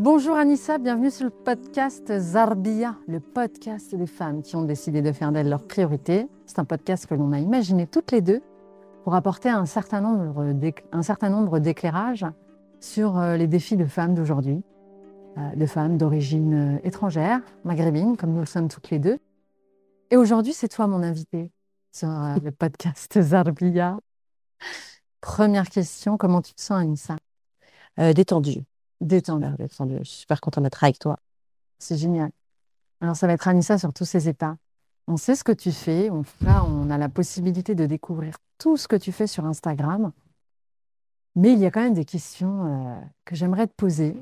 Bonjour Anissa, bienvenue sur le podcast Zarbia, le podcast des femmes qui ont décidé de faire d'elle leur priorité. C'est un podcast que l'on a imaginé toutes les deux pour apporter un certain nombre d'éclairages sur euh, les défis de femmes d'aujourd'hui, euh, de femmes d'origine euh, étrangère, maghrébine, comme nous le sommes toutes les deux. Et aujourd'hui, c'est toi mon invité sur le podcast Zarbia. Première question, comment tu te sens Anissa? Détendue. Détendue. Je suis super contente d'être avec toi. C'est génial. Alors, ça va être Anissa sur tous ces états. On sait ce que tu fais. Tout cas, on a la possibilité de découvrir tout ce que tu fais sur Instagram. Mais il y a quand même des questions euh, que j'aimerais te poser.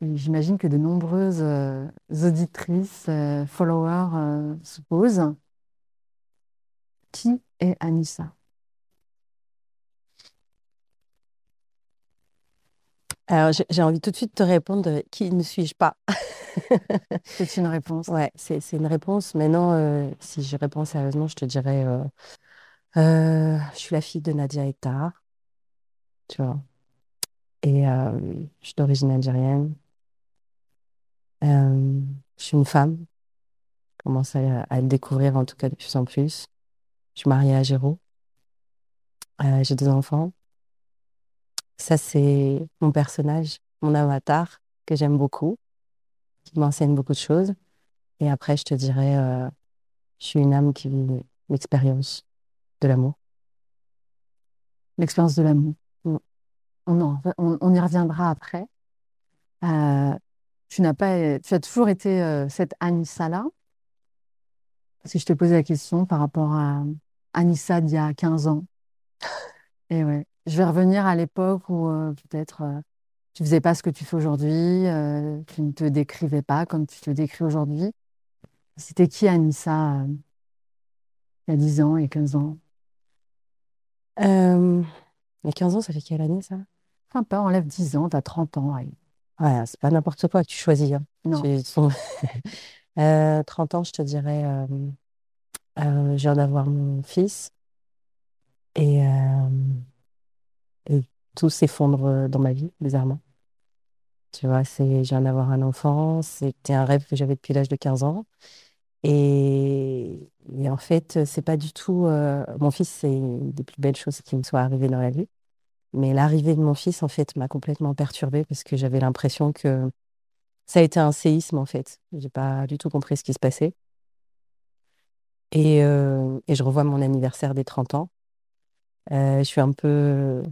J'imagine que de nombreuses euh, auditrices, euh, followers se posent. Qui est Anissa? Alors, j'ai envie tout de suite de te répondre qui ne suis-je pas? C'est une réponse. Ouais, c'est une réponse. Maintenant, si je réponds sérieusement, je te dirais je suis la fille de Nadia Hector tu vois? Et euh, je suis d'origine algérienne. Euh, je suis une femme. Je commence à, le découvrir en tout cas de plus en plus. Je suis mariée à Géraud. Euh, j'ai deux enfants. Ça, c'est mon personnage, mon avatar que j'aime beaucoup, qui m'enseigne beaucoup de choses. Et après, je te dirais, je suis une âme qui vit l'expérience de l'amour. L'expérience de l'amour on, y reviendra après. Euh, tu n'as pas, tu as toujours été euh, cette Anissa-là? Parce que je te posais la question par rapport à Anissa d'il y a 15 ans. Et ouais, je vais revenir à l'époque où euh, peut-être tu faisais pas ce que tu fais aujourd'hui, tu ne te décrivais pas comme tu te décris aujourd'hui. C'était qui Anissa il y a 10 ans et 15 ans? Il y a 15 ans, ça fait quelle année ça? Pas, enlève 10 ans, tu as 30 ans. Ouais, c'est pas n'importe quoi que tu choisis. Hein. Non. 30 euh, ans, je te dirais, euh, euh, je viens d'avoir mon fils et, tout s'effondre dans ma vie, bizarrement. Tu vois, c'est, je viens d'avoir un enfant, c'était un rêve que j'avais depuis l'âge de 15 ans. Et, en fait, c'est pas du tout. mon fils, c'est une des plus belles choses qui me soient arrivées dans la vie. Mais l'arrivée de mon fils, en fait, m'a complètement perturbée parce que j'avais l'impression que ça a été un séisme, en fait. J'ai pas du tout compris ce qui se passait. Et, euh, je revois mon anniversaire des 30 ans. Euh, je suis un peu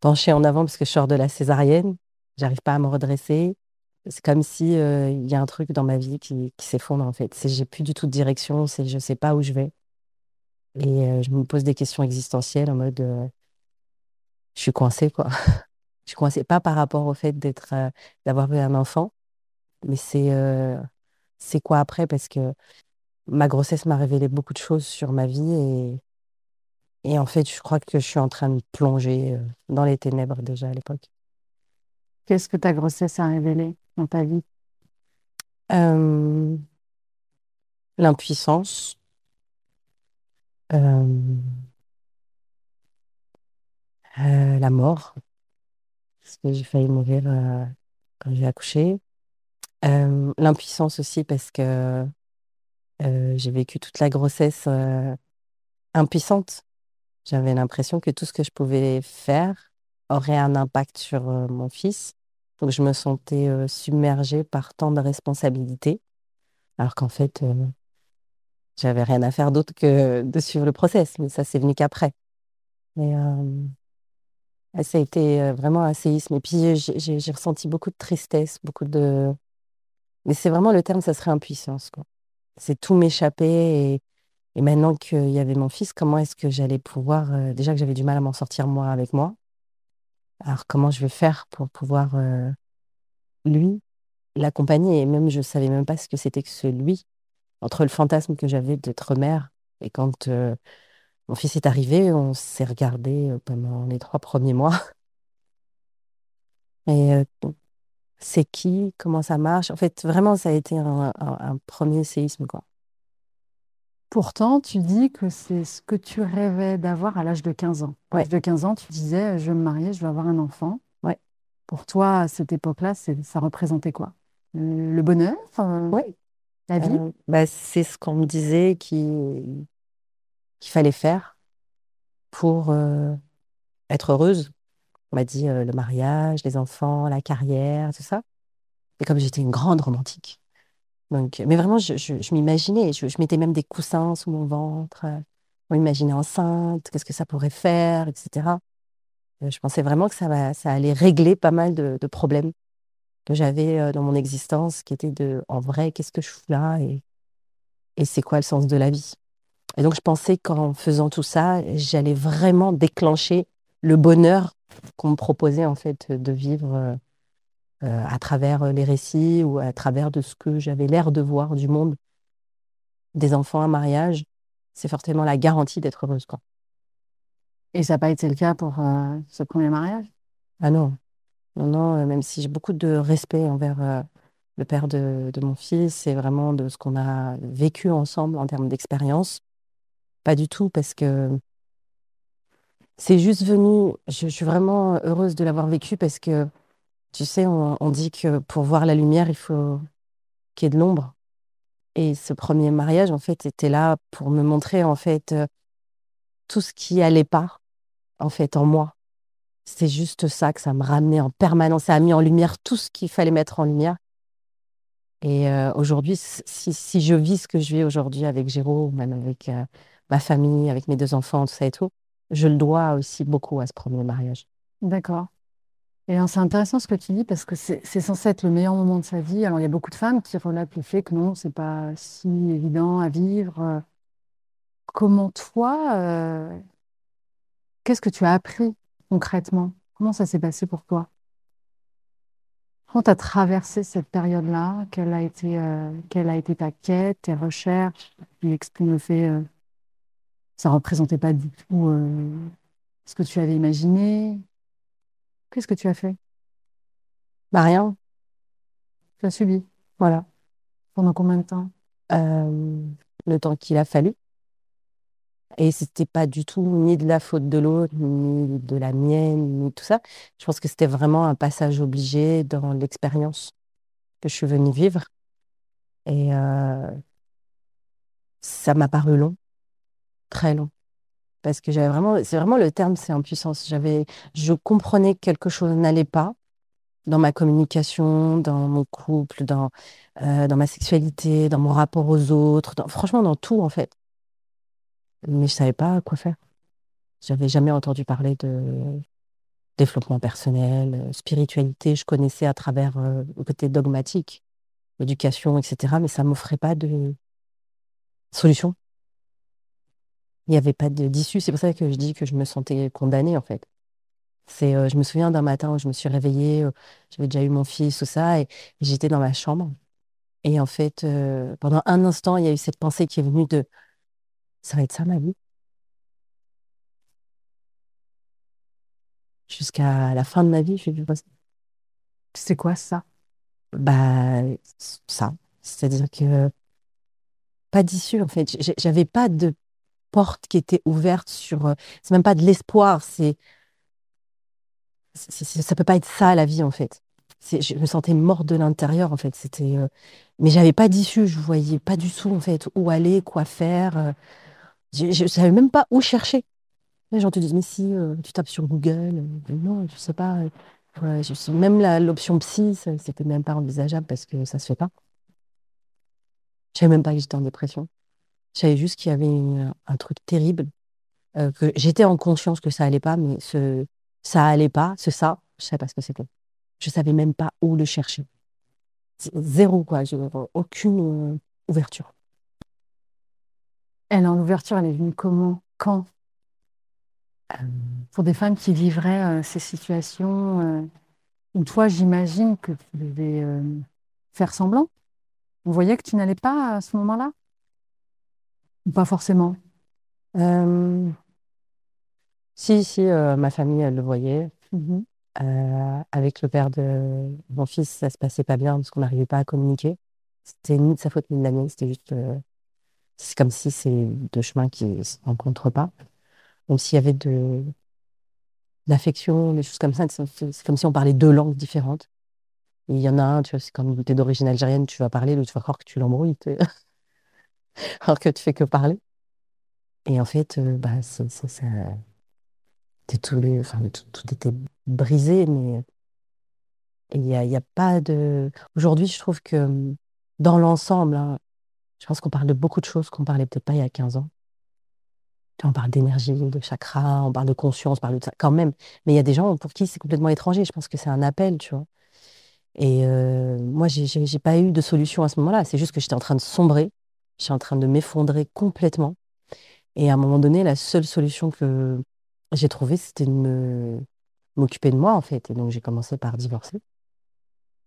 penchée en avant parce que je sors de la césarienne. J'arrive pas à me redresser. C'est comme si euh, il y a un truc dans ma vie qui, qui s'effondre, en fait. C'est j'ai plus du tout de direction, c'est je sais pas où je vais. Et je me pose des questions existentielles en mode je suis coincée, quoi. je suis coincée, pas par rapport au fait d'être, euh, d'avoir eu un enfant, mais c'est, euh, c'est quoi après? Parce que ma grossesse m'a révélé beaucoup de choses sur ma vie et, et en fait, je crois que je suis en train de plonger euh, dans les ténèbres déjà à l'époque. Qu'est-ce que ta grossesse a révélé dans ta vie? L'impuissance. Euh, la mort, parce que j'ai failli mourir euh, quand j'ai accouché. Euh, l'impuissance aussi, parce que j'ai vécu toute la grossesse impuissante. J'avais l'impression que tout ce que je pouvais faire aurait un impact sur mon fils. Donc je me sentais submergée par tant de responsabilités, alors qu'en fait, j'avais rien à faire d'autre que de suivre le process. Mais ça, c'est venu qu'après. Mais ça a été euh, vraiment un séisme. Et puis, j'ai ressenti beaucoup de tristesse, beaucoup de. Mais c'est vraiment le terme, ça serait impuissance. C'est tout m'échapper. Et, et maintenant qu'il y avait mon fils, comment est-ce que j'allais pouvoir. Euh, déjà que j'avais du mal à m'en sortir moi avec moi. Alors, comment je vais faire pour pouvoir, euh, lui, l'accompagner? Et même, je savais même pas ce que c'était que ce lui. Entre le fantasme que j'avais d'être mère et quand mon fils est arrivé, on s'est regardé euh, pendant les trois premiers mois. Et euh, c'est qui, comment ça marche? En fait, vraiment, ça a été un, premier séisme, quoi. Pourtant, tu dis que c'est ce que tu rêvais d'avoir à l'âge de 15 ans. À l'âge de 15 ans, tu disais, je vais me marier, je vais avoir un enfant. Ouais. Pour toi, à cette époque-là, ça représentait quoi? Euh, Le bonheur, euh, Oui, la vie? bah, c'est ce qu'on me disait qu'il fallait faire pour euh, être heureuse. On m'a dit euh, le mariage, les enfants, la carrière, tout ça. Et comme j'étais une grande romantique, donc, mais vraiment, je, m'imaginais, je, mettais même des coussins sous mon ventre, euh, on m'imaginait enceinte, qu'est-ce que ça pourrait faire, etc. Euh, Je pensais vraiment que ça allait régler pas mal de, de problèmes que j'avais euh, dans mon existence, qui étaient de, en vrai, qu'est-ce que je fous là et, et c'est quoi le sens de la vie? Et donc, je pensais qu'en faisant tout ça, j'allais vraiment déclencher le bonheur qu'on me proposait en fait de vivre euh, à travers euh, les récits ou à travers de ce que j'avais l'air de voir du monde des enfants, un mariage. C'est forcément la garantie d'être heureuse, quoi. Et ça n'a pas été le cas pour euh, ce premier mariage? Ah non, non, non, même si j'ai beaucoup de respect envers euh, le père de, de mon fils et vraiment de ce qu'on a vécu ensemble en termes d'expérience, pas du tout, parce que c'est juste venu, je, je suis vraiment heureuse de l'avoir vécu parce que, tu sais, on, dit que pour voir la lumière, il faut qu'il y ait de l'ombre. Et ce premier mariage, en fait, était là pour me montrer, en fait, euh, tout ce qui allait pas, en fait, en moi. C'est juste ça que ça me ramenait en permanence. Ça a mis en lumière tout ce qu'il fallait mettre en lumière. Et euh, aujourd'hui, si, je vis ce que je vis aujourd'hui avec Géraud, même avec euh, ma famille, avec mes deux enfants, tout ça et tout, je le dois aussi beaucoup à ce premier mariage. D'accord. Et c'est intéressant ce que tu dis parce que c'est censé être le meilleur moment de sa vie. Alors, il y a beaucoup de femmes qui relatent le fait que non, c'est pas si évident à vivre. Comment toi, euh, qu'est-ce que tu as appris concrètement? Comment ça s'est passé pour toi? Comment tu as traversé cette période-là? Quelle a été, euh, quelle a été ta quête, tes recherches? Tu exprimes le fait, euh, ça représentait pas du tout euh, ce que tu avais imaginé. Qu'est-ce que tu as fait? Bah rien, Tu as subi. voilà. Pendant combien de temps? Euh, le temps qu'il a fallu. Et c'était pas du tout ni de la faute de l'autre, ni de la mienne, ni tout ça. Je pense que c'était vraiment un passage obligé dans l'expérience que je suis venue vivre. Et euh, ça m'a paru long, très long. Parce que j'avais vraiment, c'est vraiment le terme, c'est impuissance. J'avais, je comprenais que quelque chose n'allait pas dans ma communication, dans mon couple, dans, euh, dans ma sexualité, dans mon rapport aux autres, franchement dans tout en fait. Mais je savais pas quoi faire. J'avais jamais entendu parler de développement personnel, euh, spiritualité. Je connaissais à travers euh, le côté dogmatique, l'éducation, etc. Mais ça m'offrait pas de solution. Il n'y avait pas d'issue. C'est pour ça que je dis que je me sentais condamnée, en fait. C'est, euh, je me souviens d'un matin où je me suis réveillée, euh, j'avais déjà eu mon fils, tout ça, et j'étais dans ma chambre. Et en fait, euh, pendant un instant, il y a eu cette pensée qui est venue de ça va être ça ma vie? Jusqu'à la fin de ma vie, je vais vivre ça. C'est quoi ça? Bah, ça. C'est-à-dire que pas d'issue, en fait. J'avais pas de porte qui était ouverte sur. euh, C'est même pas de l'espoir, c'est, ça peut pas être ça la vie, en fait. Je me sentais morte de l'intérieur, en fait. C'était, euh, mais j'avais pas d'issue, je voyais pas du tout, en fait, où aller, quoi faire. euh, Je, je savais même pas où chercher. Les gens te disent, mais si, tu tapes sur Google. non, je sais pas. ouais, je même l'option psy, c'était même pas envisageable parce que ça se fait pas. Je savais même pas que j'étais en dépression. Je savais juste qu'il y avait une- un truc terrible, euh, que j'étais en conscience que ça allait pas, mais ce ça allait pas, ce ça, je savais pas ce que c'était. Je savais même pas où le chercher. Zéro, quoi. Je- aucune euh, ouverture. Elle, en l'ouverture, elle est venue comment? Quand? Euh, Pour des femmes qui vivraient ces situations où toi, j'imagine que tu devais faire semblant. On voyait que tu n'allais pas à ce moment-là? Ou pas forcément? euh, si, si, euh, ma famille, elle le voyait. Mhm. Euh, avec le père de mon fils, ça se passait pas bien parce qu'on n'arrivait pas à communiquer. C'était ni de sa faute ni de la mienne, c'était juste. c'est comme si c'est deux chemins qui se rencontrent pas. Même s'il y avait de, d'affection, des choses comme ça. C'est comme si on parlait deux langues différentes. Et il y en a un, tu vois, c'est comme tu es d'origine algérienne, tu vas parler, l'autre tu vas croire que tu l'embrouilles, alors que tu fais que parler. Et en fait, euh, bah, tout, était brisé, mais il n'y a, y a pas de. Aujourd'hui, je trouve que dans l'ensemble, hein, je pense qu'on parle de beaucoup de choses qu'on parlait peut-être pas il y a 15 ans. On parle d'énergie, de chakra, on parle de conscience, on parle de ça quand même. Mais il y a des gens pour qui c'est complètement étranger. Je pense que c'est un appel, tu vois. Et euh, moi, j'ai j'ai j'ai pas eu de solution à ce moment-là. C'est juste que j'étais en train de sombrer, j'étais en train de m'effondrer complètement. Et à un moment donné, la seule solution que j'ai trouvée, c'était de m'occuper de moi, en fait. Et donc, j'ai commencé par divorcer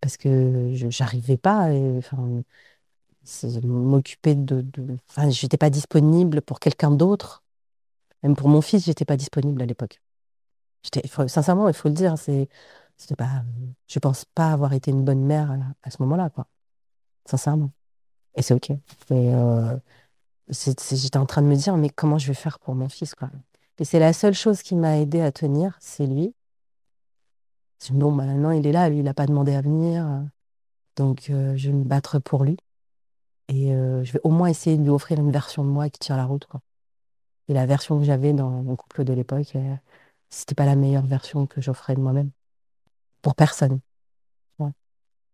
parce que je j'arrivais pas. et, Enfin, c'est- m'occuper de. Enfin, j'étais pas disponible pour quelqu'un d'autre. Même pour mon fils, j'étais pas disponible à l'époque. Sincèrement, il faut le dire, c'est, c'était pas, je pense pas avoir été une bonne mère à ce moment-là, quoi. Sincèrement. Et c'est OK. Et, euh, j'étais en train de me dire, mais comment je vais faire pour mon fils, quoi? Et c'est la seule chose qui m'a aidé à tenir, c'est lui. Bon, bah, maintenant, il est là, lui, il n'a pas demandé à venir. Donc, euh, je vais me battre pour lui. Et euh, je vais au moins essayer de lui offrir une version de moi qui tient la route, quoi. Et la version que j'avais dans mon couple de l'époque, euh, c'était pas la meilleure version que j'offrais de moi-même. Pour personne.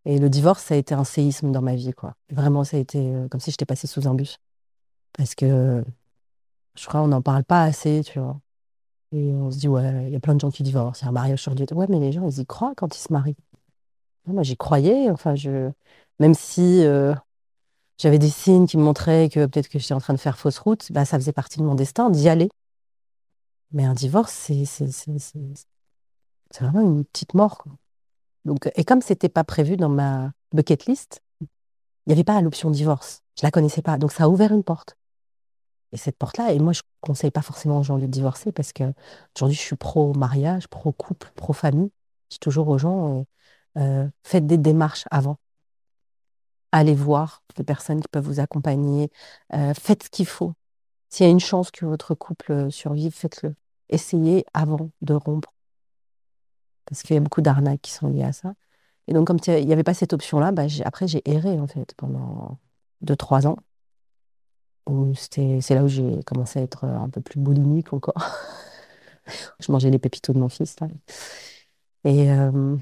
Et le divorce, ça a été un séisme dans ma vie, quoi. Vraiment, ça a été euh, comme si j'étais passée sous un bus. Parce que je crois qu'on n'en parle pas assez, tu vois. Et on se dit, ouais, il y a plein de gens qui divorcent, il y a un mariage sur. Ouais, mais les gens, ils y croient quand ils se marient. Moi, j'y croyais. Enfin, je... Même si euh, j'avais des signes qui me montraient que peut-être que j'étais en train de faire fausse route, bah, ça faisait partie de mon destin d'y aller. Mais un divorce, c'est vraiment une petite mort. Donc, et comme c'était pas prévu dans ma bucket list, il n'y avait pas l'option divorce. Je la connaissais pas. Donc, ça a ouvert une porte. Et cette porte-là, et moi, je conseille pas forcément aux gens de divorcer parce que aujourd'hui, je suis pro-mariage, pro-couple, pro-famille. Je dis toujours aux gens, euh, euh, faites des démarches avant. Allez voir des personnes qui peuvent vous accompagner. Euh, faites ce qu'il faut. S'il y a une chance que votre couple euh, survive, faites-le. Essayez avant de rompre. Parce qu'il y a beaucoup d'arnaques qui sont liées à ça. Et donc, comme il n'y avait pas cette option-là, bah, après, j'ai erré, en fait, pendant deux, trois ans. Où c'était, c'est là où j'ai commencé à être euh, un peu plus boulimique encore. Je mangeais les pépitos de mon fils. Et euh,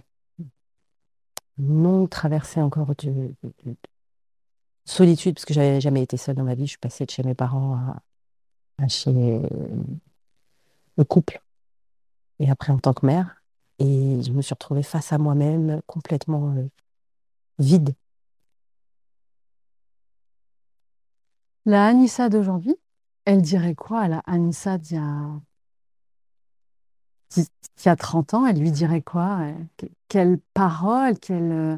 non traversé encore de, de- de solitude, parce que j'avais jamais été seule dans ma vie. Je suis passée de chez mes parents à, à chez le couple, et après en tant que mère. Et je me suis retrouvée face à moi-même, complètement euh, vide. La Anissa d'aujourd'hui, elle dirait quoi à la Anissa d'il y a, d'il y a 30 ans? Elle lui dirait quoi? euh, que- Quelle parole, euh,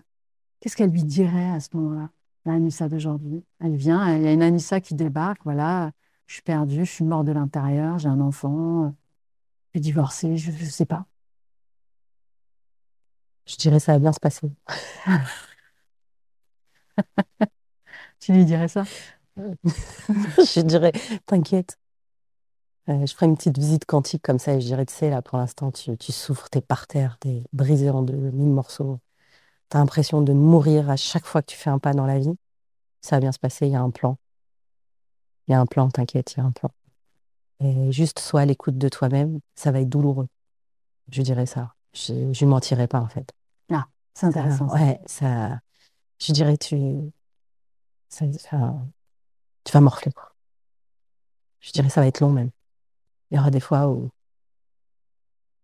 qu'est-ce qu'elle lui dirait à ce moment-là, la Anissa d'aujourd'hui? Elle vient, il y a une Anissa qui débarque, voilà, je suis perdue, je suis morte de l'intérieur, j'ai un enfant, je suis divorcée, je ne sais pas. Je dirais ça va bien se passer. Tu lui dirais ça? Je dirais, t'inquiète. Euh, je ferai une petite visite quantique comme ça et je dirais, tu sais, là, pour l'instant, tu, tu souffres, t'es par terre, t'es brisé en deux, mille morceaux. T'as l'impression de mourir à chaque fois que tu fais un pas dans la vie. Ça va bien se passer, il y a un plan. Il y a un plan, t'inquiète, il y a un plan. Et juste sois à l'écoute de toi-même, ça va être douloureux. Je dirais ça. Je ne mentirais pas, en fait. C'est intéressant. ouais, ça. Je dirais, tu. ça- tu vas morfler, quoi. Je dirais, ça va être long, même. Il y aura des fois où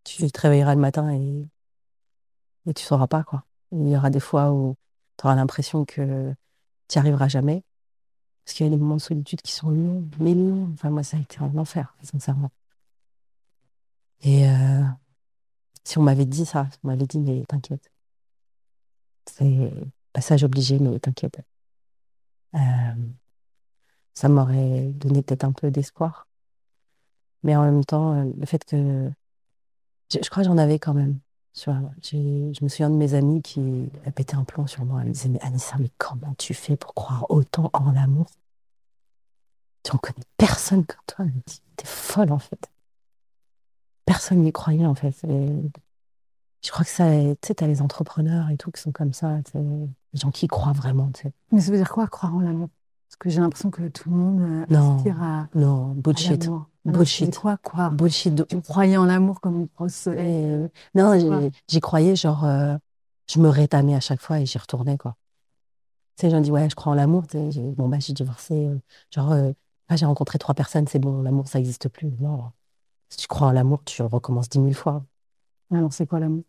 tu te réveilleras le matin et, et tu sauras pas, quoi. Il y aura des fois où tu auras l'impression que tu n'y arriveras jamais. Parce qu'il y a des moments de solitude qui sont longs, mais longs. Enfin, moi, ça a été un enfer, sincèrement. Et euh, si on m'avait dit ça, on m'avait dit, mais t'inquiète. C'est passage obligé, mais t'inquiète. Euh, ça m'aurait donné peut-être un peu d'espoir. Mais en même temps, euh, le fait que... Je, crois que j'en avais quand même. Je me souviens de mes amis qui euh, pétaient un plomb sur moi. Elles me disaient, mais Anissa, mais comment tu fais pour croire autant en l'amour? Tu en connais personne comme toi. Elle me dit, t'es folle en fait. personne n'y croyait en fait. Je crois que ça, tu sais, t'as les entrepreneurs et tout qui sont comme ça, les gens qui croient vraiment, tu sais. Mais ça veut dire quoi, croire en l'amour? Parce que j'ai l'impression que tout le monde euh, Non, à, non, à bullshit, l'amour. Alors, bullshit, quoi, croire? Bullshit. de Tu croyais en l'amour comme une grosse soleil Et, non, j'y croyais, genre, euh, je me rétamais à chaque fois et j'y retournais, quoi. Tu sais, gens disent, ouais, je crois en l'amour. Bon, bah, j'ai divorcé. euh, genre, euh, ah, j'ai rencontré trois personnes, c'est bon, l'amour, ça n'existe plus. Non. Si tu crois en l'amour, tu recommences dix mille fois. Alors, c'est quoi l'amour?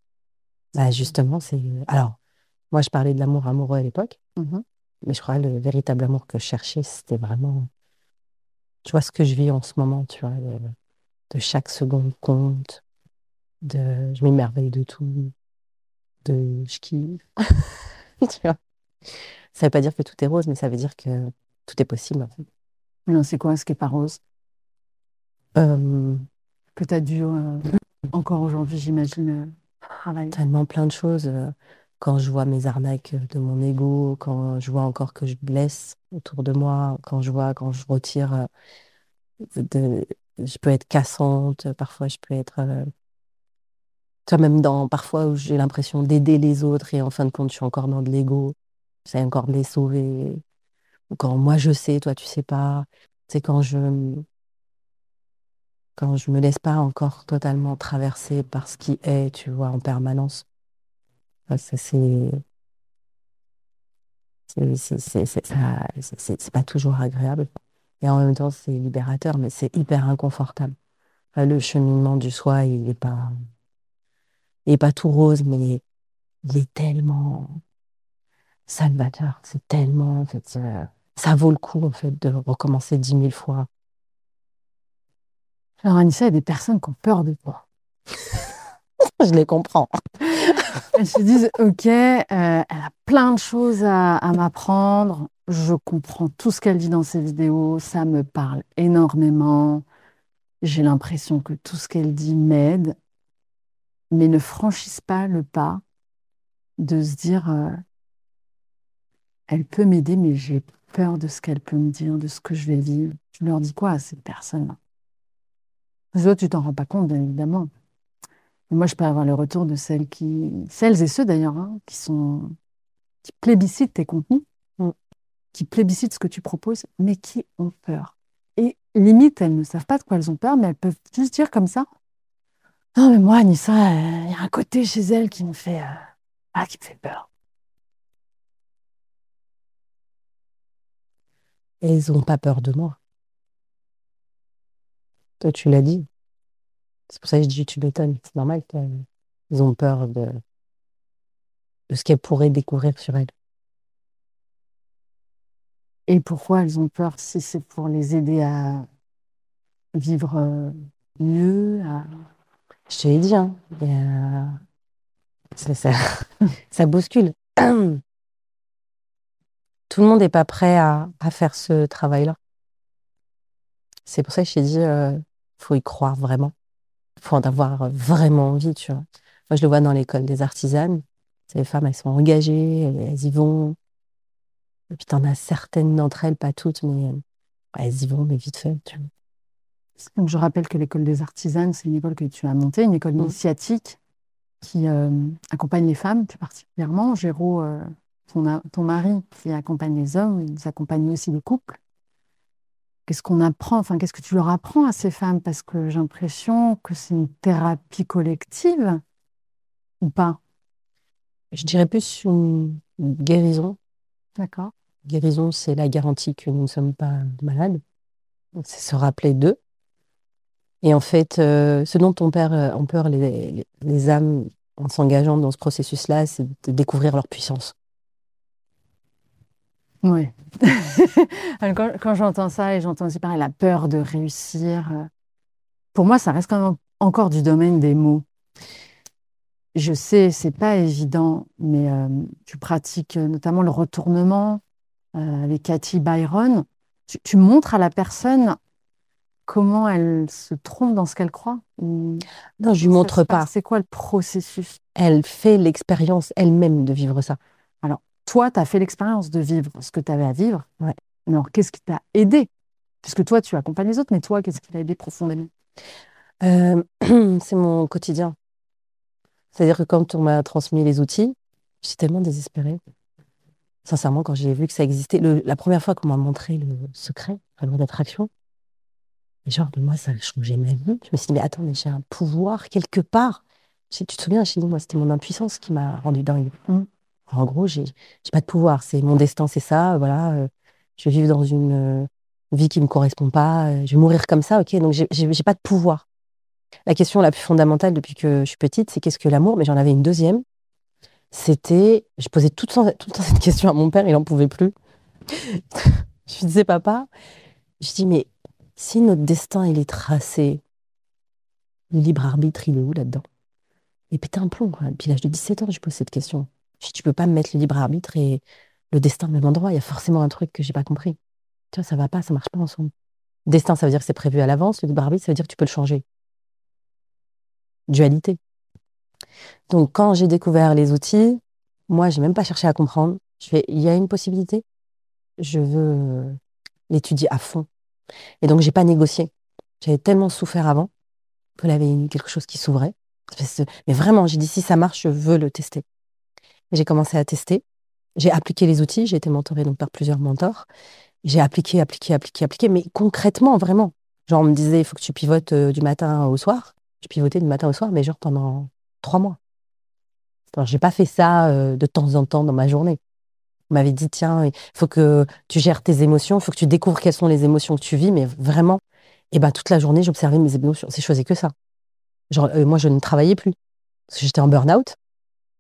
Bah, justement, c'est. Alors, moi, je parlais de l'amour amoureux à l'époque, Mhm. mais je crois que le véritable amour que je cherchais, c'était vraiment. Tu vois ce que je vis en ce moment, tu vois, de, de chaque seconde compte, de je m'émerveille de tout, de je kiffe. Tu vois? Ça veut pas dire que tout est rose, mais ça veut dire que tout est possible, en fait. Non, c'est quoi? Ce qui est pas rose? Euh, Que tu as dû, euh, encore aujourd'hui, j'imagine, euh, tellement plein de choses. euh, Quand je vois mes arnaques de mon ego, quand je vois encore que je blesse autour de moi, quand je vois, quand je retire, euh, de, je peux être cassante, parfois je peux être, euh, vois, même dans, parfois où j'ai l'impression d'aider les autres et en fin de compte, je suis encore dans de l'ego, j'essaie encore de les sauver. Ou quand moi je sais, toi tu sais pas. C'est quand je, quand je me laisse pas encore totalement traverser par ce qui est, tu vois, en permanence. Ça, c'est, c'est, pas toujours agréable. Et en même temps, c'est libérateur, mais c'est hyper inconfortable. Enfin, le cheminement du soi, il est pas, il est pas tout rose, mais il est tellement salvateur. C'est tellement, en fait, euh, ça vaut le coup, en fait, de recommencer dix mille fois. Alors, Anissa, il y a des personnes qui ont peur de toi. Je les comprends. Elles se disent, OK, euh, elle a plein de choses à, à m'apprendre. Je comprends tout ce qu'elle dit dans ses vidéos. Ça me parle énormément. J'ai l'impression que tout ce qu'elle dit m'aide, mais ne franchissent pas le pas de se dire, euh, elle peut m'aider, mais j'ai peur de ce qu'elle peut me dire, de ce que je vais vivre. Tu leur dis quoi à ces personnes-là? Toi, tu t'en rends pas compte, bien évidemment. Mais moi, je peux avoir le retour de celles qui, celles et ceux d'ailleurs, hein, qui sont, qui plébiscitent tes contenus, Mm. qui plébiscitent ce que tu proposes, mais qui ont peur. Et limite, elles ne savent pas de quoi elles ont peur, mais elles peuvent juste dire comme ça. Non, mais moi, Anissa, euh, il y a un côté chez elle qui me fait, euh, ah, qui me fait peur. Et ils ont pas peur de moi. Toi, tu l'as dit. C'est pour ça que je dis, tu m'étonnes. C'est normal qu'ils ont peur de, de ce qu'elles pourraient découvrir sur elles. Et pourquoi elles ont peur? Si c'est pour les aider à vivre euh, mieux, à... Je te l'ai dit, hein. ça, ça, ça bouscule. Tout le monde n'est pas prêt à, à faire ce travail-là. C'est pour ça que je t'ai dit, il faut y croire vraiment. Il faut en avoir vraiment envie, tu vois. Moi, je le vois dans l'école des artisanes. Les femmes, elles sont engagées, elles, elles y vont. Et puis, t'en as certaines d'entre elles, pas toutes, mais euh, elles y vont, mais vite fait, tu vois. Donc, je rappelle que l'école des artisanes, c'est une école que tu as montée, une école Mm. initiatique qui euh, accompagne les femmes plus particulièrement. Géraud, euh, ton, ton mari, qui accompagne les hommes, ils accompagnent aussi les couples. Qu'est-ce qu'on apprend, enfin, qu'est-ce que tu leur apprends à ces femmes? Parce que j'ai l'impression que c'est une thérapie collective ou pas? Je dirais plus une guérison. D'accord? Guérison, c'est la garantie que nous ne sommes pas malades. C'est se rappeler d'eux. Et en fait, euh, ce dont on perd, euh, peur les âmes en s'engageant dans ce processus-là, c'est de découvrir leur puissance. Oui. Alors, Quand, quand j'entends ça et j'entends aussi pareil, la peur de réussir, euh, pour moi, ça reste quand même encore du domaine des mots. Je sais, c'est pas évident, mais euh, tu pratiques euh, notamment le retournement euh, avec Cathy Byron. Tu, tu montres à la personne comment elle se trompe dans ce qu'elle croit. ou Non, je lui montre pas. C'est quoi le processus? Elle fait l'expérience elle-même de vivre ça. Alors, toi, tu as fait l'expérience de vivre ce que tu avais à vivre. Ouais. Alors, qu'est-ce qui t'a aidé? Puisque toi, tu accompagnes les autres, mais toi, qu'est-ce qui t'a aidé profondément? Euh, c'est mon quotidien. C'est-à-dire que quand on m'a transmis les outils, j'étais tellement désespérée. Sincèrement, quand j'ai vu que ça existait, le- la première fois qu'on m'a montré le secret, la loi d'attraction, et genre, de moi, ça a changé ma vie. Je me suis dit, mais attends, mais j'ai un pouvoir quelque part. Tu sais, tu te souviens, j'ai dit, moi, c'était mon impuissance qui m'a rendu dingue. Mm. En gros, j'ai j'ai pas de pouvoir. C'est mon destin, c'est ça. Voilà, euh, je vais vivre dans une euh, vie qui me correspond pas. euh, je vais mourir comme ça, ok. Donc, j'ai pas de pouvoir. La question la plus fondamentale depuis que je suis petite, c'est qu'est-ce que l'amour? Mais j'en avais une deuxième. C'était, je posais tout le temps, cette question à mon père, il en pouvait plus. Je lui disais, papa, je dis, mais si notre destin, est tracé, le libre arbitre, il est où là-dedans? Et péter un plomb, quoi. Depuis l'âge de 17 ans, je pose cette question. Tu peux pas me mettre le libre arbitre et le destin au même endroit. Il y a forcément un truc que j'ai pas compris. Tu vois, ça va pas, ça marche pas ensemble. Destin, ça veut dire que c'est prévu à l'avance. Le libre arbitre, ça veut dire que tu peux le changer. Dualité. Donc, quand j'ai découvert les outils, moi, j'ai même pas cherché à comprendre. Je fais, il y a une possibilité. Je veux l'étudier à fond. Et donc, j'ai pas négocié. J'avais tellement souffert avant que avait quelque chose qui s'ouvrait. Mais vraiment, j'ai dit, si ça marche, je veux le tester. J'ai commencé à tester. J'ai appliqué les outils. J'ai été mentorée donc par plusieurs mentors. J'ai appliqué, appliqué, appliqué, appliqué. Mais concrètement, vraiment. Genre, on me disait, il faut que tu pivotes euh, du matin au soir. Je pivotais du matin au soir, mais genre pendant trois mois. Alors, j'ai pas fait ça euh, de temps en temps dans ma journée. On m'avait dit, tiens, il faut que tu gères tes émotions, il faut que tu découvres quelles sont les émotions que tu vis, mais vraiment, et ben, toute la journée, j'observais mes émotions. C'est je faisais que ça. Genre, euh, moi, je ne travaillais plus. Parce que j'étais en burn-out.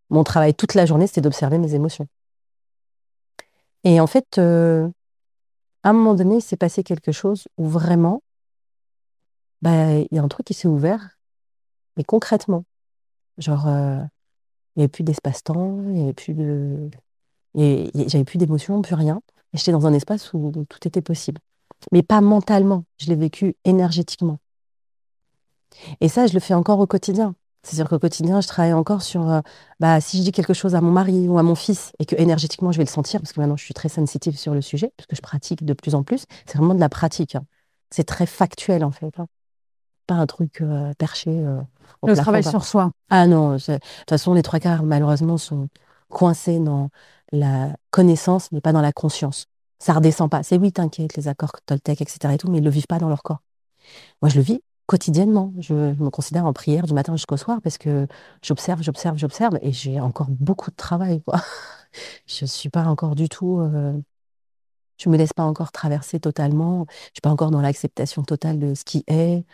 Mon travail toute la journée, c'était d'observer mes émotions. Et en fait, euh, à un moment donné, il s'est passé quelque chose où vraiment, bah, il y a un truc qui s'est ouvert, mais concrètement. Genre, euh, il n'y avait plus d'espace-temps, il n'y avait plus de. J'avais plus d'émotions, plus rien. J'étais dans un espace où tout était possible. Mais pas mentalement, je l'ai vécu énergétiquement. Et ça, je le fais encore au quotidien. C'est-à-dire qu'au quotidien, je travaille encore sur, euh, bah, si je dis quelque chose à mon mari ou à mon fils et que énergétiquement, je vais le sentir, parce que maintenant, je suis très sensitive sur le sujet, parce que je pratique de plus en plus, c'est vraiment de la pratique. hein. C'est très factuel, en fait. hein. Pas un truc euh, perché. euh, Le plafond, travail sur soi. Ah non, de toute façon, les trois quarts, malheureusement, sont coincés dans la connaissance, mais pas dans la conscience. Ça redescend pas. C'est oui, t'inquiète, les accords Toltec, etc. et tout, mais ils le vivent pas dans leur corps. Moi, je le vis quotidiennement. Je me considère en prière du matin jusqu'au soir parce que j'observe, j'observe, j'observe et j'ai encore beaucoup de travail, quoi. Je suis pas encore du tout. euh, je me laisse pas encore traverser totalement. Je suis pas encore dans l'acceptation totale de ce qui est.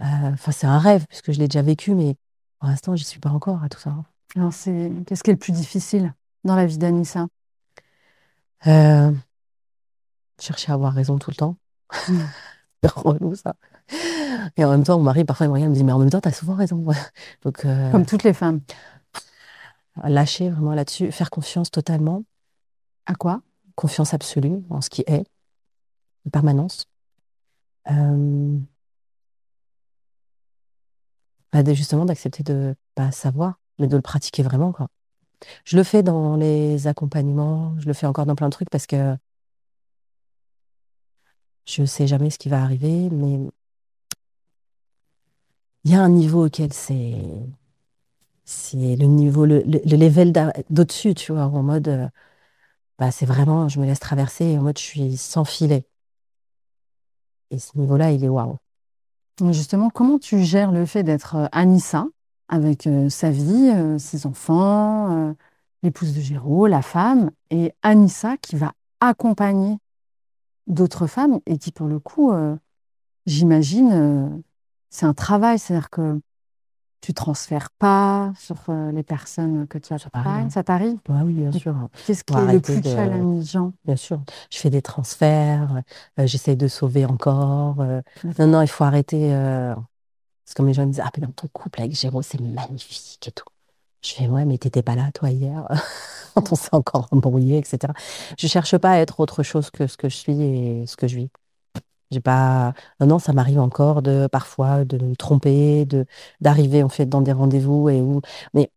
Euh, Enfin, c'est un rêve puisque je l'ai déjà vécu, mais pour l'instant, j'y suis pas encore à tout ça. Alors, c'est... Qu'est-ce qui est le plus difficile dans la vie d'Anissa? Euh, chercher à avoir raison tout le temps. C'est relou, ça. Et en même temps, mon mari, parfois, il me regarde me dit, mais en même temps, tu as souvent raison. Donc, euh, Comme toutes les femmes. lâcher vraiment là-dessus, faire confiance totalement, À quoi? Confiance absolue en ce qui est, en permanence. Euh, bah, de- justement, d'accepter de pas savoir, mais de le pratiquer vraiment, quoi. Je le fais dans les accompagnements, je le fais encore dans plein de trucs parce que je sais jamais ce qui va arriver, mais il y a un niveau auquel c'est c'est le niveau, le, le, le level d'a- d'au-dessus, tu vois, en mode, euh, bah, c'est vraiment, je me laisse traverser, en mode, je suis sans filet. Et ce niveau-là, il est waouh. Justement, comment tu gères le fait d'être euh, Anissa avec euh, sa vie, ses enfants, l'épouse de Géraud, la femme, et Anissa qui va accompagner d'autres femmes et qui, pour le coup, j'imagine, c'est un travail, c'est-à-dire que tu transfères pas sur euh, les personnes que tu accompagnes, hein. ça t'arrive? Ouais, oui, bien sûr. Qu'est-ce qui est le plus de- challengeant? Bien sûr. Je fais des transferts, euh, j'essaye de sauver encore. euh. non, non, il faut arrêter. euh, C'est comme les gens me disent, ah, mais dans ton couple avec Géraud, c'est magnifique et tout. Je fais, ouais, mais t'étais pas là, toi, hier, quand on s'est encore embrouillé, etc. Je cherche pas à être autre chose que ce que je suis et ce que je vis. J'ai pas. Non, non, ça m'arrive encore de parfois de me tromper, de d'arriver en fait dans des rendez-vous et où. Mais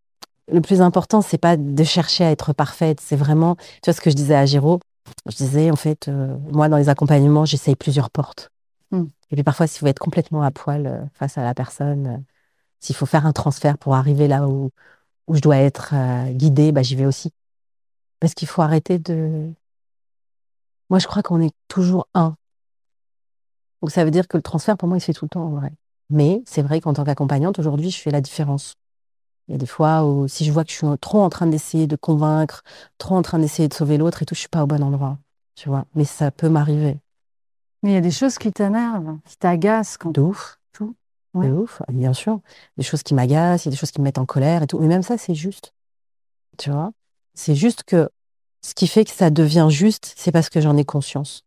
le plus important, c'est pas de chercher à être parfaite. C'est vraiment, tu vois ce que je disais à Géraud? Je disais en fait, euh, moi dans les accompagnements, j'essaye plusieurs portes. Hmm. Et puis parfois, s'il faut être complètement à poil euh, face à la personne, euh, s'il faut faire un transfert pour arriver là où, où je dois être euh, guidée, bah, j'y vais aussi. Parce qu'il faut arrêter de... Moi, je crois qu'on est toujours un. Donc ça veut dire que le transfert, pour moi, il se fait tout le temps en vrai. Mais c'est vrai qu'en tant qu'accompagnante, aujourd'hui, je fais la différence. Il y a des fois où si je vois que je suis trop en train d'essayer de convaincre, trop en train d'essayer de sauver l'autre et tout, je suis pas au bon endroit. Tu vois. Mais ça peut m'arriver. Mais il y a des choses qui t'énervent, qui t'agacent quand De ouf. tout. De Ouais. ouf, bien sûr. Des choses qui m'agacent, il y a des choses qui me mettent en colère et tout. Mais même ça, c'est juste. Tu vois. C'est juste que ce qui fait que ça devient juste, c'est parce que j'en ai conscience.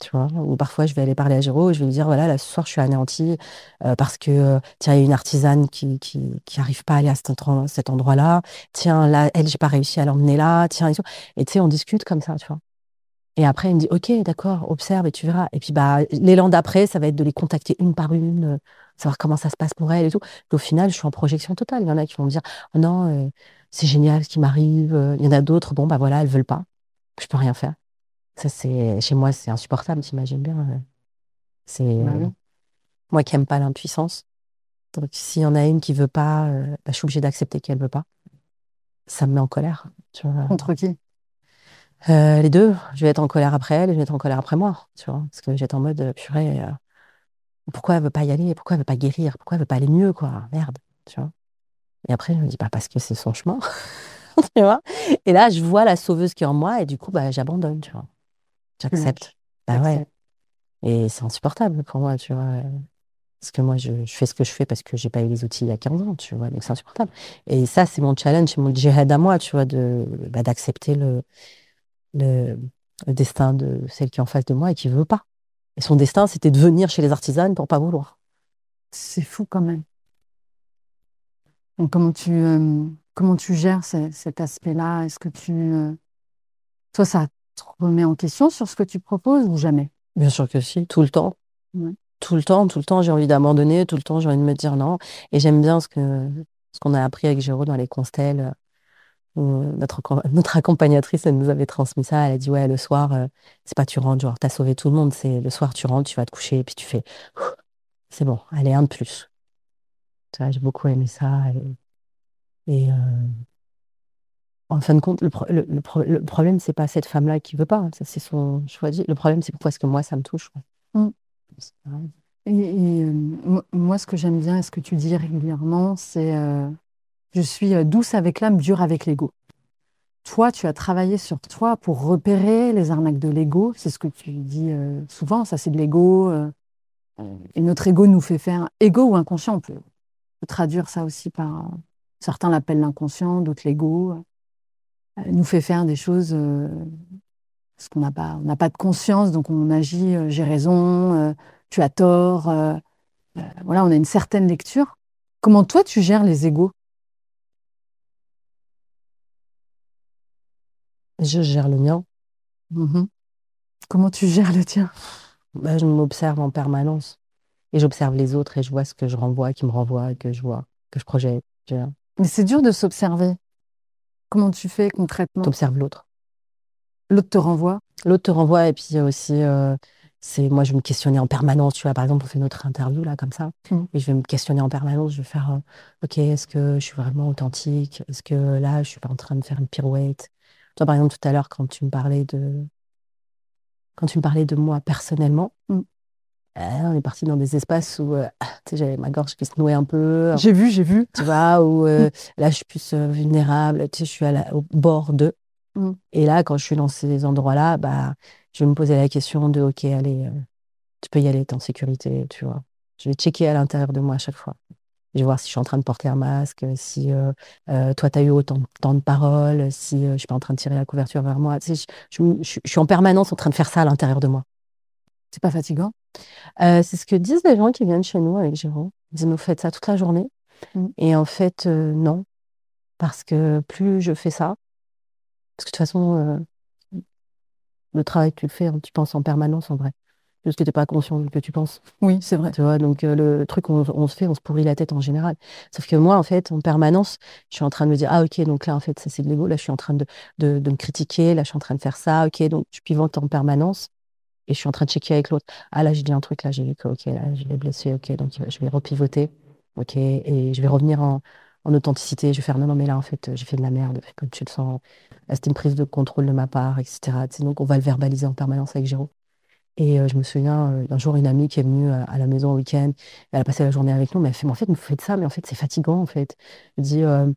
Tu vois, ou parfois je vais aller parler à Géraud et je vais lui dire voilà, là, ce soir je suis anéantie euh, parce que euh, tiens, il y a une artisane qui, qui, qui arrive pas à aller à cet, endroit- cet endroit-là. Tiens, là, elle, j'ai pas réussi à l'emmener là. Tiens, et tu sais, on discute comme ça, tu vois. Et après, il me dit ok, d'accord, observe et tu verras. Et puis bah, l'élan d'après, ça va être de les contacter une par une, euh, savoir comment ça se passe pour elles et tout. Au final, je suis en projection totale. Il y en a qui vont me dire oh non, c'est génial ce qui m'arrive. Il y en a d'autres, bon, bah voilà, elles veulent pas. Je peux rien faire. Ça, c'est chez moi, c'est insupportable, t'imagines bien. euh. C'est Bah euh, moi qui aime pas l'impuissance. Donc, s'il y en a une qui veut pas, euh, bah, je suis obligée d'accepter qu'elle veut pas. Ça me met en colère. Tu vois. Contre qui? Euh, les deux, je vais être en colère après elle et je vais être en colère après moi. Tu vois. Parce que être en mode, purée, pourquoi elle veut pas y aller? Pourquoi elle veut pas guérir? Pourquoi elle veut pas aller mieux, quoi? Merde. Tu vois. Et après, je me dis, bah, parce que c'est son chemin. tu vois. Et là, je vois la sauveuse qui est en moi et du coup, bah, j'abandonne, tu vois. J'accepte. Bah ouais. Et c'est insupportable pour moi, tu vois. Parce que moi, je, je fais ce que je fais parce que j'ai pas eu les outils il y a 15 ans, tu vois. Donc c'est insupportable. Et ça, c'est mon challenge, c'est mon djihad à moi, tu vois, de, bah, d'accepter le, le, le destin de celle qui est en face de moi et qui veut pas. Et son destin, c'était de venir chez les artisanes pour pas vouloir. C'est fou quand même. Donc, comment tu, euh, comment tu gères ce- cet aspect-là? Est-ce que tu... euh, Toi, ça te remet en question sur ce que tu proposes ou jamais? Bien sûr que si, tout le temps. Ouais. Tout le temps, tout le temps, j'ai envie d'abandonner, tout le temps, j'ai envie de me dire non. Et j'aime bien ce que, ce qu'on a appris avec Géraud dans les constelles. où notre, notre accompagnatrice, elle nous avait transmis ça. Elle a dit, ouais, le soir, euh, c'est pas tu rentres, genre, t'as sauvé tout le monde. C'est le soir, tu rentres, tu vas te coucher, et puis tu fais, c'est bon, allez, un de plus. Tu vois, j'ai beaucoup aimé ça. Et, et, euh, en fin de compte, le, pro- le, le pro- le problème, c'est pas cette femme-là qui veut pas. hein, Ça, c'est son choix. Le problème, c'est pourquoi est-ce que moi, ça me touche. Mm. Et, et, euh, mo- moi, ce que j'aime bien et ce que tu dis régulièrement, c'est euh, je suis euh, douce avec l'âme, dure avec l'ego. Toi, tu as travaillé sur toi pour repérer les arnaques de l'ego. C'est ce que tu dis euh, souvent, ça c'est de l'ego. et notre ego nous fait faire, ego ou inconscient, on peut, on peut traduire ça aussi par, certains l'appellent l'inconscient, d'autres l'ego, nous fait faire des choses euh, parce qu'on n'a pas, on n'a pas de conscience, donc on agit, euh, j'ai raison, euh, tu as tort. euh, euh, voilà, on a une certaine lecture. Comment toi, tu gères les égos? Je gère le mien. Mhm. Comment tu gères le tien? Bah, je m'observe en permanence. Et j'observe les autres et je vois ce que je renvoie, qui me renvoie, que je vois, que je projette. Mais c'est dur de s'observer. Comment tu fais concrètement T'observes l'autre. L'autre te renvoie. L'autre te renvoie et puis aussi, euh, c'est moi, je vais me questionner en permanence. Tu vois, par exemple, on fait notre interview là, comme ça. Mhm. Et je vais me questionner en permanence. Je vais faire, euh, OK, est-ce que je suis vraiment authentique? Est-ce que là, je suis pas en train de faire une pirouette? Toi, par exemple, tout à l'heure, quand tu me parlais de, quand tu me parlais de moi personnellement, Mm. Euh, on est parti dans des espaces où euh, sais, j'avais ma gorge qui se nouait un peu. J'ai vu, j'ai vu. tu vois, où euh, là, je suis plus euh, vulnérable, je suis à la- au bord de. Mm. Et là, quand je suis dans ces endroits-là, bah, je vais me poser la question de, OK, allez, tu peux y aller, t'es en sécurité, tu vois. Je vais checker à l'intérieur de moi à chaque fois. Je vais voir si je suis en train de porter un masque, si euh, euh, toi, tu as eu autant tant de paroles, si euh, je suis pas en train de tirer la couverture vers moi. Tu sais, je, je- je- je suis en permanence en train de faire ça à l'intérieur de moi. C'est pas fatigant Euh, c'est ce que disent les gens qui viennent chez nous avec Jérôme. Ils disent, nous faites ça toute la journée. Mm. Et en fait, euh, non. Parce que plus je fais ça, parce que de toute façon, euh, le travail que tu le fais, tu penses en permanence en vrai. Juste que tu n'es pas conscient que tu penses. Oui, c'est vrai. Tu vois, donc le truc, on, on se fait, on se pourrit la tête en général. Sauf que moi, en fait, en permanence, je suis en train de me dire, ah ok, donc là, en fait, ça c'est de l'ego, là, je suis en train de, de, de me critiquer, là, je suis en train de faire ça, ok, donc je pivote en permanence. Et je suis en train de checker avec l'autre. Ah là, j'ai dit un truc, là, j'ai vu que, ok, là, je l'ai blessé, ok, donc je vais repivoter, ok, et je vais revenir en, en authenticité. Je vais faire non, non, mais là, en fait, j'ai fait de la merde, comme tu le sens. C'était une prise de contrôle de ma part, etc. donc, on va le verbaliser en permanence avec Géraud. Et euh, je me souviens euh, d'un jour, une amie qui est venue à, à la maison au week-end, elle a passé la journée avec nous, mais elle fait, mais en fait, vous faites ça, mais en fait, c'est fatigant, en fait. Elle dit, euh,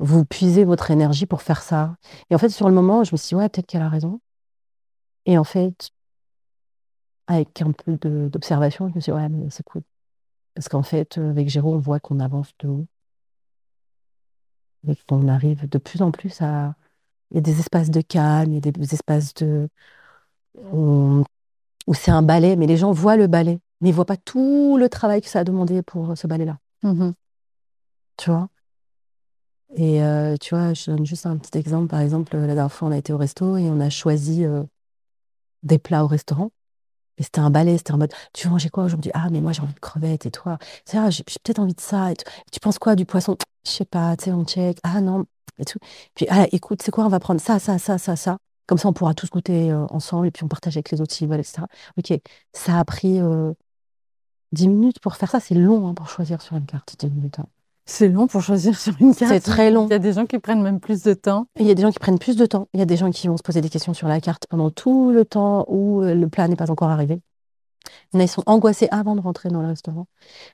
vous puisez votre énergie pour faire ça. Et en fait, sur le moment, je me suis dit, ouais, peut-être qu'elle a raison. Et en fait, avec un peu d'observation, je me suis dit, ouais, mais c'est cool. Parce qu'en fait, avec Géraud, on voit qu'on avance de haut. Et qu'on arrive de plus en plus à. Il y a des espaces de calme, il y a des espaces de. où c'est un ballet, mais les gens voient le ballet, mais ils ne voient pas tout le travail que ça a demandé pour ce ballet-là. Mmh tu vois? Et euh, tu vois, je donne juste un petit exemple. Par exemple, la dernière fois, on a été au resto et on a choisi euh, des plats au restaurant. Et c'était un ballet, c'était en mode, tu veux manger quoi aujourd'hui? Ah, mais moi j'ai envie de crevettes et toi j'ai peut-être envie de ça. Et tu penses quoi du poisson? Je sais pas, tu sais, on check. Ah non, et tout. Puis, ah, écoute, c'est quoi On va prendre ça, ça, ça, ça, ça. Comme ça, on pourra tous goûter euh, ensemble et puis on partage avec les autres etc. Ok, ça a pris euh, 10 minutes pour faire ça. C'est long hein, pour choisir sur une carte, 10 minutes. hein. C'est long pour choisir sur une carte. C'est très long. Il y a des gens qui prennent même plus de temps. Il y a des gens qui prennent plus de temps. Il y a des gens qui vont se poser des questions sur la carte pendant tout le temps où euh, le plat n'est pas encore arrivé. Ils sont angoissés avant de rentrer dans le restaurant.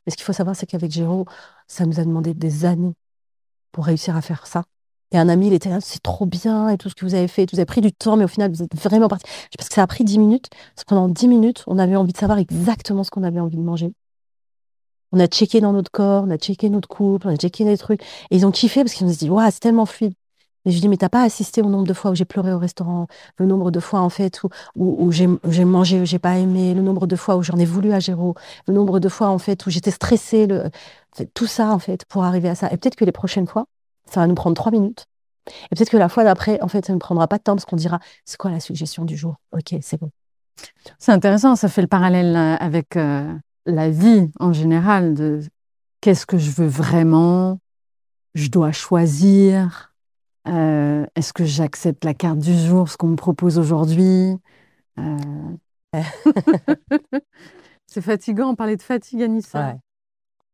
Mais ce qu'il faut savoir, c'est qu'avec Géraud, ça nous a demandé des années pour réussir à faire ça. Et un ami, il était là, c'est trop bien, et tout ce que vous avez fait, vous avez pris du temps, mais au final, vous êtes vraiment parti. Parce que ça a pris 10 minutes. Parce que pendant 10 minutes, on avait envie de savoir exactement ce qu'on avait envie de manger. On a checké dans notre corps, on a checké notre couple, on a checké les trucs. Et ils ont kiffé parce qu'ils ont dit, waouh, c'est tellement fluide. Et je dis, mais t'as pas assisté au nombre de fois où j'ai pleuré au restaurant, le nombre de fois, en fait, où, où, où j'ai j'ai mangé, où j'ai pas aimé, le nombre de fois où j'en ai voulu à Géraud, le nombre de fois, en fait, où j'étais stressée, le... tout ça, en fait, pour arriver à ça. Et peut-être que les prochaines fois, ça va nous prendre trois minutes. Et peut-être que la fois d'après, en fait, ça ne prendra pas de temps parce qu'on dira, c'est quoi la suggestion du jour? Ok, c'est bon. C'est intéressant, ça fait le parallèle euh, avec euh, la vie en général, de qu'est-ce que je veux vraiment, je dois choisir, euh, est-ce que j'accepte la carte du jour, ce qu'on me propose aujourd'hui. Euh, C'est fatigant, on parlait de fatigue, Anissa. Ouais.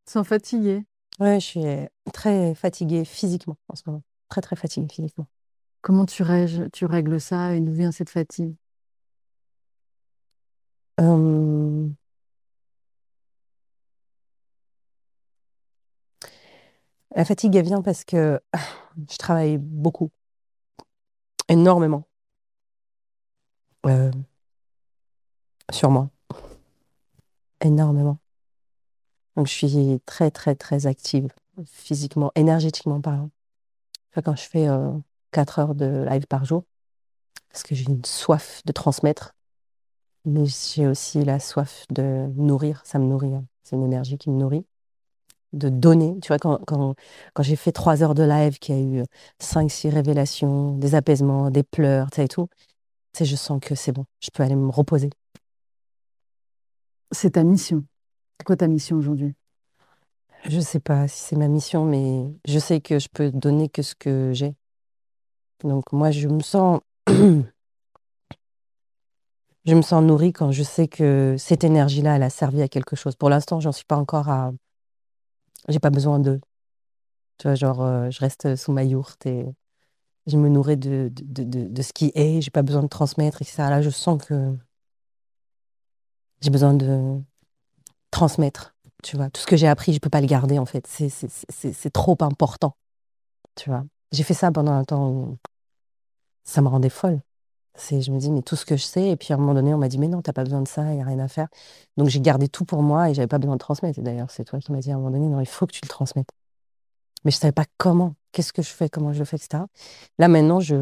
Sans fatiguer. Ouais, je suis très fatiguée physiquement en ce moment. Très, très fatiguée physiquement. Comment tu, règles, tu règles ça et d'où vient cette fatigue? Euh, La fatigue, elle vient parce que je travaille beaucoup, énormément, euh, sur moi. Énormément. Donc, je suis très, très, très active, physiquement, énergétiquement parlant. Quand je fais euh, 4 heures de live par jour, parce que j'ai une soif de transmettre, mais j'ai aussi la soif de nourrir, ça me nourrit, hein. C'est une énergie qui me nourrit, de donner. Tu vois, quand, quand, quand j'ai fait 3 heures de live, qu'il y a eu 5, 6 révélations, des apaisements, des pleurs, tu sais, et tout, tu sais, je sens que c'est bon, je peux aller me reposer. C'est ta mission. C'est quoi ta mission aujourd'hui? Je sais pas si c'est ma mission, mais je sais que je peux donner que ce que j'ai. Donc moi, je me sens, je me sens nourrie quand je sais que cette énergie-là, elle a servi à quelque chose. Pour l'instant, j'en suis pas encore à, j'ai pas besoin d'eux. Tu vois, genre, euh, je reste sous ma yourte et je me nourris de, de, de, de ce qui est. J'ai pas besoin de transmettre, etc. Là, je sens que j'ai besoin de transmettre. Tu vois, tout ce que j'ai appris, je peux pas le garder en fait. C'est trop important. Tu vois, j'ai fait ça pendant un temps où ça me rendait folle. C'est, je me dis, mais tout ce que je sais, et puis à un moment donné, on m'a dit, mais non, t'as pas besoin de ça, il n'y a rien à faire. Donc j'ai gardé tout pour moi et j'avais pas besoin de transmettre. Et d'ailleurs, c'est toi qui m'as dit à un moment donné, non, il faut que tu le transmettes. Mais je savais pas comment, qu'est-ce que je fais, comment je le fais, etc. Là maintenant, je,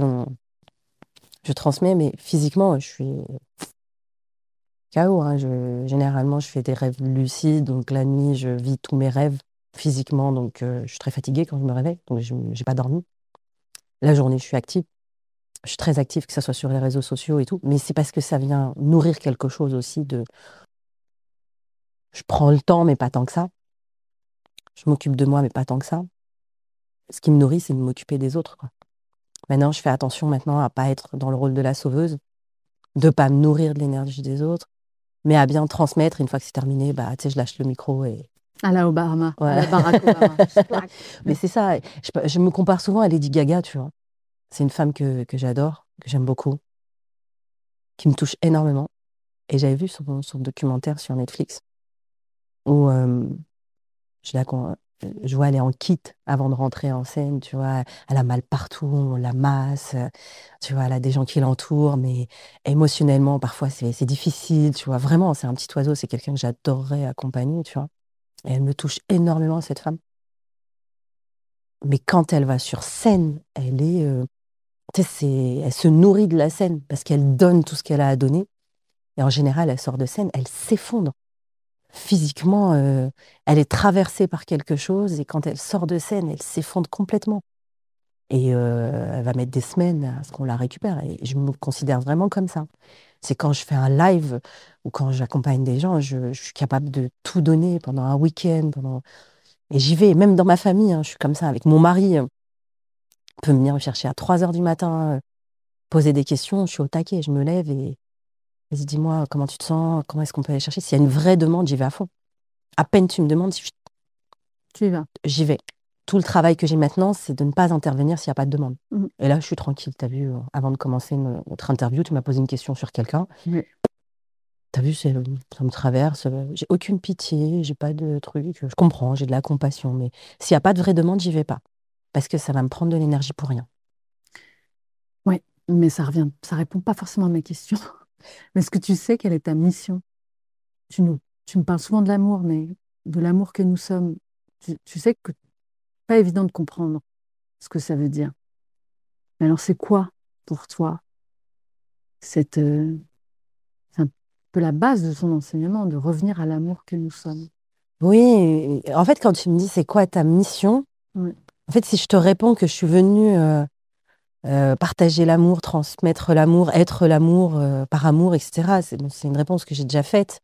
je transmets, mais physiquement, je suis KO. hein. Je, généralement, je fais des rêves lucides, donc la nuit, je vis tous mes rêves physiquement, donc euh, je suis très fatiguée quand je me réveille, donc je n'ai pas dormi. La journée, je suis active. Je suis très active, que ce soit sur les réseaux sociaux et tout, mais c'est parce que ça vient nourrir quelque chose aussi de. Je prends le temps, mais pas tant que ça. Je m'occupe de moi, mais pas tant que ça. Ce qui me nourrit, c'est de m'occuper des autres. quoi. Maintenant, je fais attention maintenant à pas être dans le rôle de la sauveuse, de pas me nourrir de l'énergie des autres, mais à bien transmettre. Une fois que c'est terminé, bah, tu sais, je lâche le micro et. À la Obama, Ouais. à la Barack Obama. Mais c'est ça. Je, je me compare souvent à Lady Gaga, tu vois. C'est une femme que, que j'adore, que j'aime beaucoup, qui me touche énormément. Et j'avais vu son, documentaire sur Netflix où euh, je, la, je vois elle est en kit avant de rentrer en scène, tu vois. Elle a mal partout, on la masse, euh, tu vois, elle a des gens qui l'entourent, mais émotionnellement, parfois, c'est difficile, tu vois. Vraiment, c'est un petit oiseau, c'est quelqu'un que j'adorerais accompagner, tu vois. Et elle me touche énormément, cette femme. Mais quand elle va sur scène, elle est, euh, elle se nourrit de la scène parce qu'elle donne tout ce qu'elle a à donner. Et en général, elle sort de scène, elle s'effondre. Physiquement, euh, elle est traversée par quelque chose et quand elle sort de scène, elle s'effondre complètement. Et euh, elle va mettre des semaines à ce qu'on la récupère. Et je me considère vraiment comme ça. C'est quand je fais un live ou quand j'accompagne des gens, je, suis capable de tout donner pendant un week-end. Pendant... Et j'y vais, même dans ma famille, hein, je suis comme ça. Avec mon mari, il peut venir me chercher à 3 heures du matin, euh, poser des questions, je suis au taquet, je me lève et vas-y, dis-moi comment tu te sens, comment est-ce qu'on peut aller chercher? S'il y a une vraie demande, j'y vais à fond. À peine tu me demandes, si Tu y vas. j'y vais. Tout le travail que j'ai maintenant, c'est de ne pas intervenir s'il n'y a pas de demande. Mhm. Et là, je suis tranquille. Tu as vu, euh, avant de commencer no- notre interview, tu m'as posé une question sur quelqu'un. Oui. Tu as vu, ça me traverse. euh, J'ai aucune pitié, j'ai pas de truc. Je comprends, j'ai de la compassion. Mais s'il n'y a pas de vraie demande, j'y vais pas. Parce que ça va me prendre de l'énergie pour rien. Mais ça revient, ça répond pas forcément à ma question. Mais est-ce que tu sais quelle est ta mission? Tu nous, tu me parles souvent de l'amour, mais de l'amour que nous sommes. Tu, tu sais que pas évident de comprendre ce que ça veut dire. Mais alors, c'est quoi pour toi cette, euh, c'est un peu la base de ton enseignement, de revenir à l'amour que nous sommes? Oui, en fait, quand tu me dis c'est quoi ta mission, Oui. En fait, si je te réponds que je suis venue euh, euh, partager l'amour, transmettre l'amour, être l'amour euh, par amour, etc., c'est une réponse que j'ai déjà faite.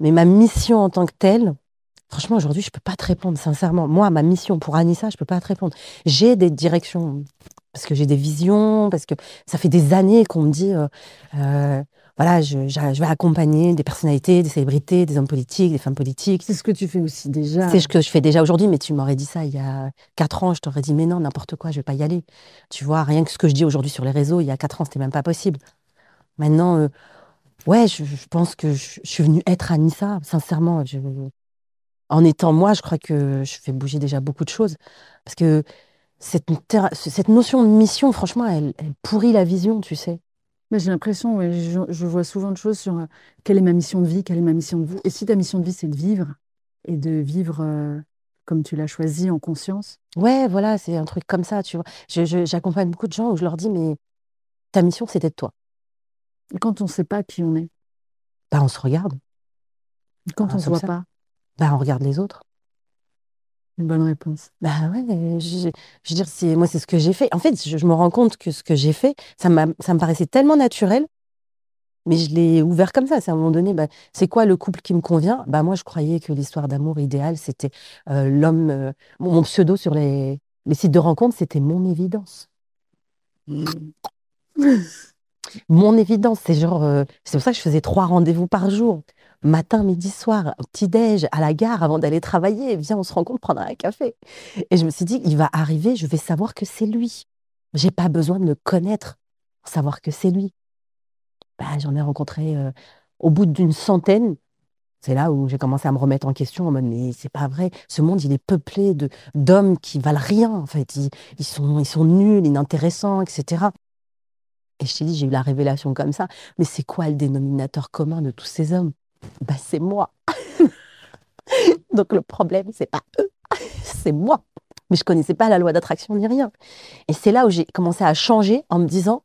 Mais ma mission en tant que telle, franchement, aujourd'hui, je peux pas te répondre, sincèrement. Moi, ma mission pour Anissa, je peux pas te répondre. J'ai des directions, parce que j'ai des visions, parce que ça fait des années qu'on me dit, voilà, je, je vais accompagner des personnalités, des célébrités, des hommes politiques, des femmes politiques. C'est ce que tu fais aussi déjà. C'est ce que je fais déjà aujourd'hui, mais tu m'aurais dit ça il y a quatre ans, je t'aurais dit, mais non, n'importe quoi, je vais pas y aller. Tu vois, rien que ce que je dis aujourd'hui sur les réseaux, il y a quatre ans, c'était même pas possible. Maintenant, euh, ouais, je, je pense que je, suis venue être Anissa, sincèrement. En étant moi, je crois que je fais bouger déjà beaucoup de choses. Parce que cette, notion de mission, franchement, elle, elle pourrit la vision, tu sais. Mais j'ai l'impression, ouais, je, je vois souvent de choses sur euh, quelle est ma mission de vie, quelle est ma mission de vie. Et si ta mission de vie, c'est de vivre, et de vivre euh, comme tu l'as choisi en conscience, Ouais, voilà, c'est un truc comme ça, tu vois. J'accompagne beaucoup de gens où je leur dis, mais ta mission, c'est d'être toi. et quand on ne sait pas qui on est, Bah, on se regarde. quand on ne se voit ça. pas, Bah, on regarde les autres. Une bonne réponse. Bah ouais, je, je veux dire, c'est, moi, c'est ce que j'ai fait. En fait, je, je me rends compte que ce que j'ai fait, ça m'a, ça me paraissait tellement naturel, mais je l'ai ouvert comme ça. C'est à un moment donné, bah, c'est quoi le couple qui me convient? Bah, moi, je croyais que l'histoire d'amour idéale, c'était euh, l'homme. euh, mon, mon pseudo sur les, les sites de rencontres, c'était mon évidence. Mon évidence, c'est genre, euh, c'est pour ça que je faisais trois rendez-vous par jour. Matin, midi, soir, petit-déj, à la gare avant d'aller travailler. Viens, on se rencontre prendre un café. Et je me suis dit, il va arriver, je vais savoir que c'est lui. J'ai pas besoin de le connaître pour savoir que c'est lui. Bah, j'en ai rencontré euh, au bout d'une centaine. C'est là où j'ai commencé à me remettre en question en mode, mais c'est pas vrai. Ce monde, il est peuplé de d'hommes qui valent rien, en fait. Ils, ils sont, ils sont nuls, inintéressants, etc. Et je t'ai dit, j'ai eu la révélation comme ça. Mais c'est quoi le dénominateur commun de tous ces hommes? Bah, C'est moi. Donc le problème, c'est pas eux, c'est moi. Mais je connaissais pas la loi d'attraction ni rien. Et c'est là où j'ai commencé à changer en me disant,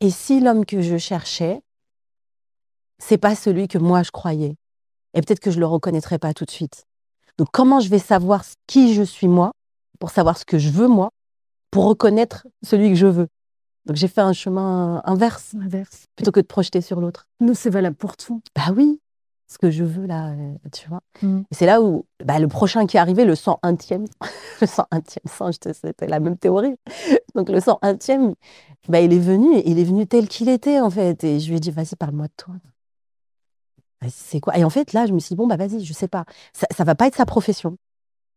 et si l'homme que je cherchais, c'est pas celui que moi je croyais? Et peut-être que je le reconnaîtrais pas tout de suite. Donc comment je vais savoir qui je suis moi, pour savoir ce que je veux moi, pour reconnaître celui que je veux? Donc j'ai fait un chemin inverse Inverse. plutôt que de projeter sur l'autre. Nous, c'est valable pour tout. Bah oui. Ce que je veux là, euh, tu vois. Mm. Et c'est là où bah, le prochain qui est arrivé, le 101e, le 101e singe, c'était la même théorie. Donc le 101e, bah, il est venu, il est venu tel qu'il était en fait. Et je lui ai dit, vas-y, parle-moi de toi. C'est quoi? Et en fait, là, je me suis dit, bon, bah vas-y, je sais pas. Ça, ça va pas être sa profession.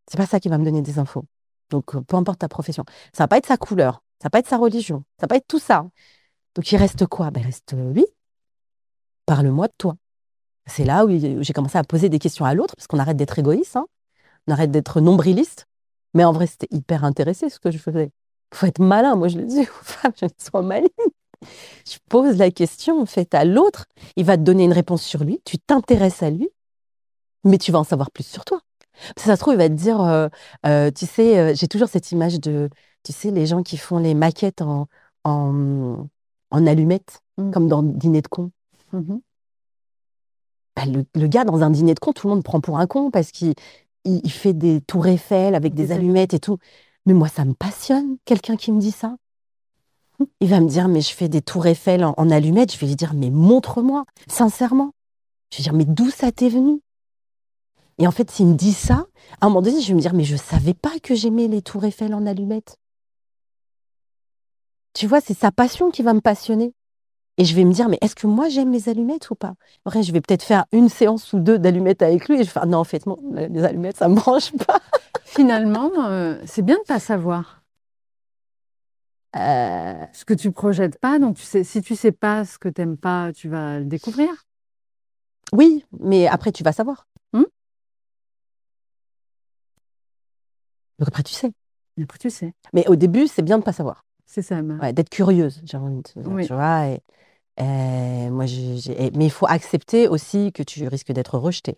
C'est pas ça qui va me donner des infos. Donc, euh, peu importe ta profession. Ça va pas être sa couleur. Ça va pas être sa religion. Ça va pas être tout ça. Donc, il reste quoi? Ben, il reste euh, lui. Parle-moi de toi. C'est là où j'ai commencé à poser des questions à l'autre, parce qu'on arrête d'être égoïste, hein. on arrête d'être nombriliste. Mais en vrai, c'était hyper intéressé ce que je faisais. faut être malin, moi je le dis aux femmes, je sois maligne. Je pose la question en fait à l'autre, il va te donner une réponse sur lui, tu t'intéresses à lui, mais tu vas en savoir plus sur toi. Parce que ça se trouve, il va te dire, euh, euh, tu sais, euh, j'ai toujours cette image de, tu sais, les gens qui font les maquettes en, en, en allumettes, Mm. comme dans Dîner de con. Mhm. Bah, le, le gars, dans un dîner de con, tout le monde prend pour un con parce qu'il il, il fait des tours Eiffel avec des Des allumettes et tout. Mais moi, ça me passionne, quelqu'un qui me dit ça. Il va me dire, mais je fais des tours Eiffel en, en allumettes. Je vais lui dire, mais montre-moi, sincèrement. Je vais dire, mais d'où ça t'est venu? Et en fait, s'il me dit ça, à un moment donné, je vais me dire, mais je savais pas que j'aimais les tours Eiffel en allumettes. Tu vois, c'est sa passion qui va me passionner. Et je vais me dire, mais est-ce que moi j'aime les allumettes ou pas? Après, je vais peut-être faire une séance ou deux d'allumettes avec lui et je vais faire, non, en fait, non, les allumettes, ça me branche pas. Finalement, euh, c'est bien de pas savoir Euh, ce que tu projettes pas. Donc, tu sais, si tu sais pas ce que t'aimes pas, tu vas le découvrir. oui, mais après, tu vas savoir. Hmm? Donc après, tu sais. Et Après, tu sais. Mais au début, c'est bien de pas savoir. C'est ça. Ouais, d'être curieuse, j'ai envie de te dire, Oui. tu vois. Et, et moi, et- mais il faut accepter aussi que tu risques d'être rejeté.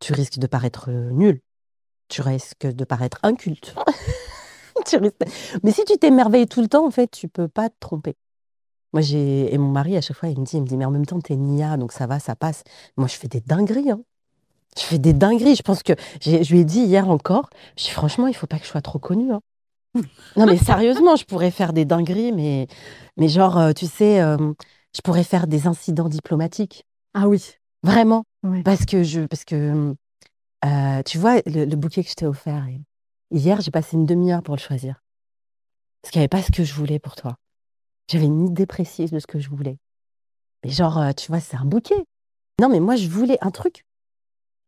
Tu risques de paraître nul. Tu risques de paraître inculte. Mais si tu t'émerveilles tout le temps, en fait, tu peux pas te tromper. Moi, j'ai et mon mari à chaque fois, il me dit, il me dit, mais en même temps, t'es Nia, donc ça va, ça passe. Moi, je fais des dingueries. hein. Je fais des dingueries. Je pense que je lui ai dit hier encore. Franchement, il faut pas que je sois trop connue. hein. Non, mais sérieusement, je pourrais faire des dingueries, mais, mais genre, euh, tu sais, euh, je pourrais faire des incidents diplomatiques. Ah oui. Vraiment. Oui. Parce que, je, parce que euh, tu vois, le, le bouquet que je t'ai offert, hier, j'ai passé une demi-heure pour le choisir. Parce qu'il n'y avait pas ce que je voulais pour toi. J'avais une idée précise de ce que je voulais. Mais genre, tu vois, c'est un bouquet. Non, mais moi, je voulais un truc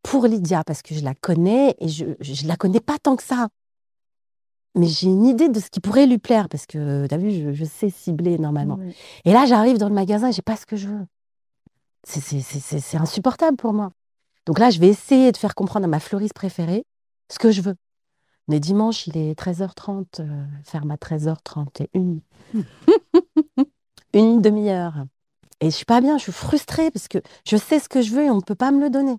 pour Lydia, parce que je la connais et je ne la connais pas tant que ça. Mais j'ai une idée de ce qui pourrait lui plaire, parce que, tu as vu, je, je sais cibler normalement. Oui. Et là, j'arrive dans le magasin, j'ai pas ce que je veux. C'est- insupportable pour moi. Donc là, je vais essayer de faire comprendre à ma fleuriste préférée ce que je veux. Mais dimanche, il est 13h30, euh, ferme à 13h31. Une demi-heure. Et je suis pas bien, je suis frustrée parce que je sais ce que je veux et on ne peut pas me le donner.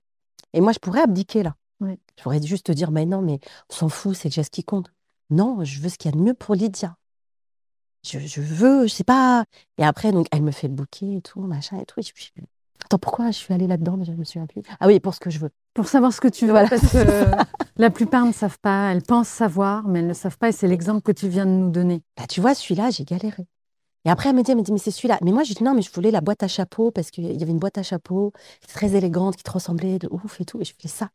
Et moi, je pourrais abdiquer là. Oui. Je pourrais juste te dire, mais non, mais on s'en fout, c'est déjà ce qui compte. Non, je veux ce qu'il y a de mieux pour Lydia. Je, je veux, je sais pas. Et après, donc, elle me fait le bouquet et tout, machin et tout. Et je suis- Attends, pourquoi je suis allée là-dedans? Je me souviens plus. Ah oui, pour ce que je veux. Pour savoir ce que tu veux. Voilà. Parce que la plupart ne savent pas. Elles pensent savoir, mais elles ne savent pas. Et c'est l'exemple que tu viens de nous donner. Bah, tu vois, celui-là, j'ai galéré. Et après, elle me dit, elle me dit, mais c'est celui-là. Mais moi, je dis, non, mais je voulais la boîte à chapeau parce qu'il y avait une boîte à chapeau très élégante qui te ressemblait de ouf et tout. Et je voulais ça.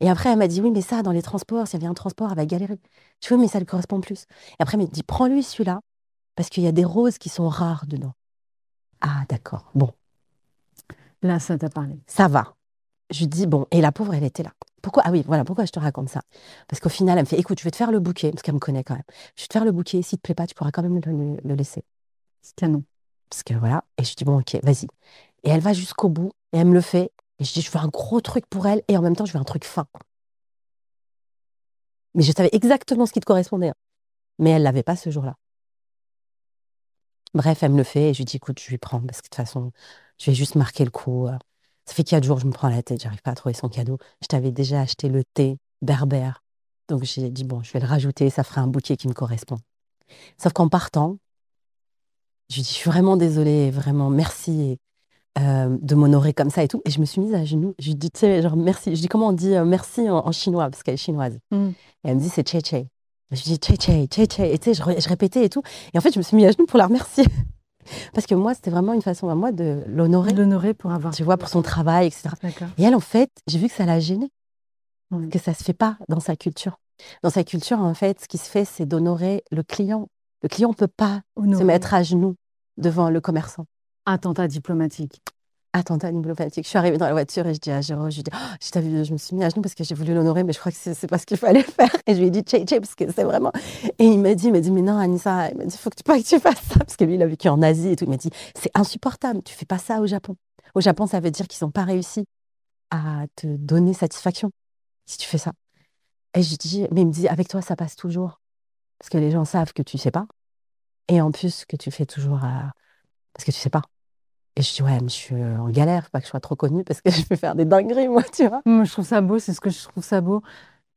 Et après, elle m'a dit, oui, mais ça, dans les transports, s'il y avait un transport, elle va galérer. Je dis, oui, mais ça lui correspond plus. Et après, elle me dit, prends-lui celui-là parce qu'il y a des roses qui sont rares dedans. Ah, d'accord. Bon, Là, ça t'a parlé. ça va. Je lui dis, bon, et la pauvre, elle était là. Pourquoi? Ah oui, voilà, pourquoi je te raconte ça? Parce qu'au final, elle me fait, écoute, je vais te faire le bouquet, parce qu'elle me connaît quand même. Je vais te faire le bouquet, s'il te plaît pas, tu pourras quand même le laisser. C'est canon. Parce que voilà, et je dis bon, ok, vas-y. Et elle va jusqu'au bout, et elle me le fait. Et je dis, je veux un gros truc pour elle, et en même temps, je veux un truc fin. Mais je savais exactement ce qui te correspondait. hein. Mais elle l'avait pas ce jour-là. Bref, elle me le fait, et je lui dis, écoute, je lui prends, parce que de toute façon, je vais juste marquer le coup. euh. Ça fait quatre jours, je me prends la tête, j'arrive pas à trouver son cadeau. Je t'avais déjà acheté le thé berbère. Donc j'ai dit, bon, je vais le rajouter, ça fera un bouquet qui me correspond. Sauf qu'en partant, je lui dis, je suis vraiment désolée, vraiment, merci euh, de m'honorer comme ça et tout. Et je me suis mise à genoux. Je lui dis, tu sais, genre, merci. Je dis, comment on dit euh, merci en, en chinois, parce qu'elle est chinoise. Mm. Et elle me dit, c'est Che Che. Je lui dis, Che Che, Che Che. Et tu sais, je, je répétais et tout. Et en fait, je me suis mis à genoux pour la remercier. Parce que moi, c'était vraiment une façon à moi de l'honorer. L'honorer pour avoir. Tu vois, pour son travail, etc. Et elle, en fait, j'ai vu que ça l'a gênée. Que ça se fait pas dans sa culture. Dans sa culture, en fait, ce qui se fait, c'est d'honorer le client. Le client ne peut pas se mettre à genoux devant le commerçant. Attentat diplomatique attentat diplomatique. Je suis arrivée dans la voiture et je dis à Jérôme, je oh, je, je me suis mis à genoux parce que j'ai voulu l'honorer, mais je crois que c'est pas ce qu'il fallait faire. Et je lui ai dit, tché, parce que c'est vraiment. Et il m'a dit, dit, mais non, Anissa, il m'a dit, faut que tu pas que tu fasses ça, parce que lui, il a vécu en Asie et tout. Il m'a dit, c'est insupportable, tu fais pas ça au Japon. Au Japon, ça veut dire qu'ils n'ont pas réussi à te donner satisfaction si tu fais ça. Et je dis, mais il me dit, avec toi, ça passe toujours. Parce que les gens savent que tu sais pas. Et en plus, que tu fais toujours à... parce que tu sais pas. Et je dis, ouais, mais je suis en galère, faut pas que je sois trop connue parce que je vais faire des dingueries, moi, tu vois. Moi, je trouve ça beau, c'est ce que je trouve ça beau.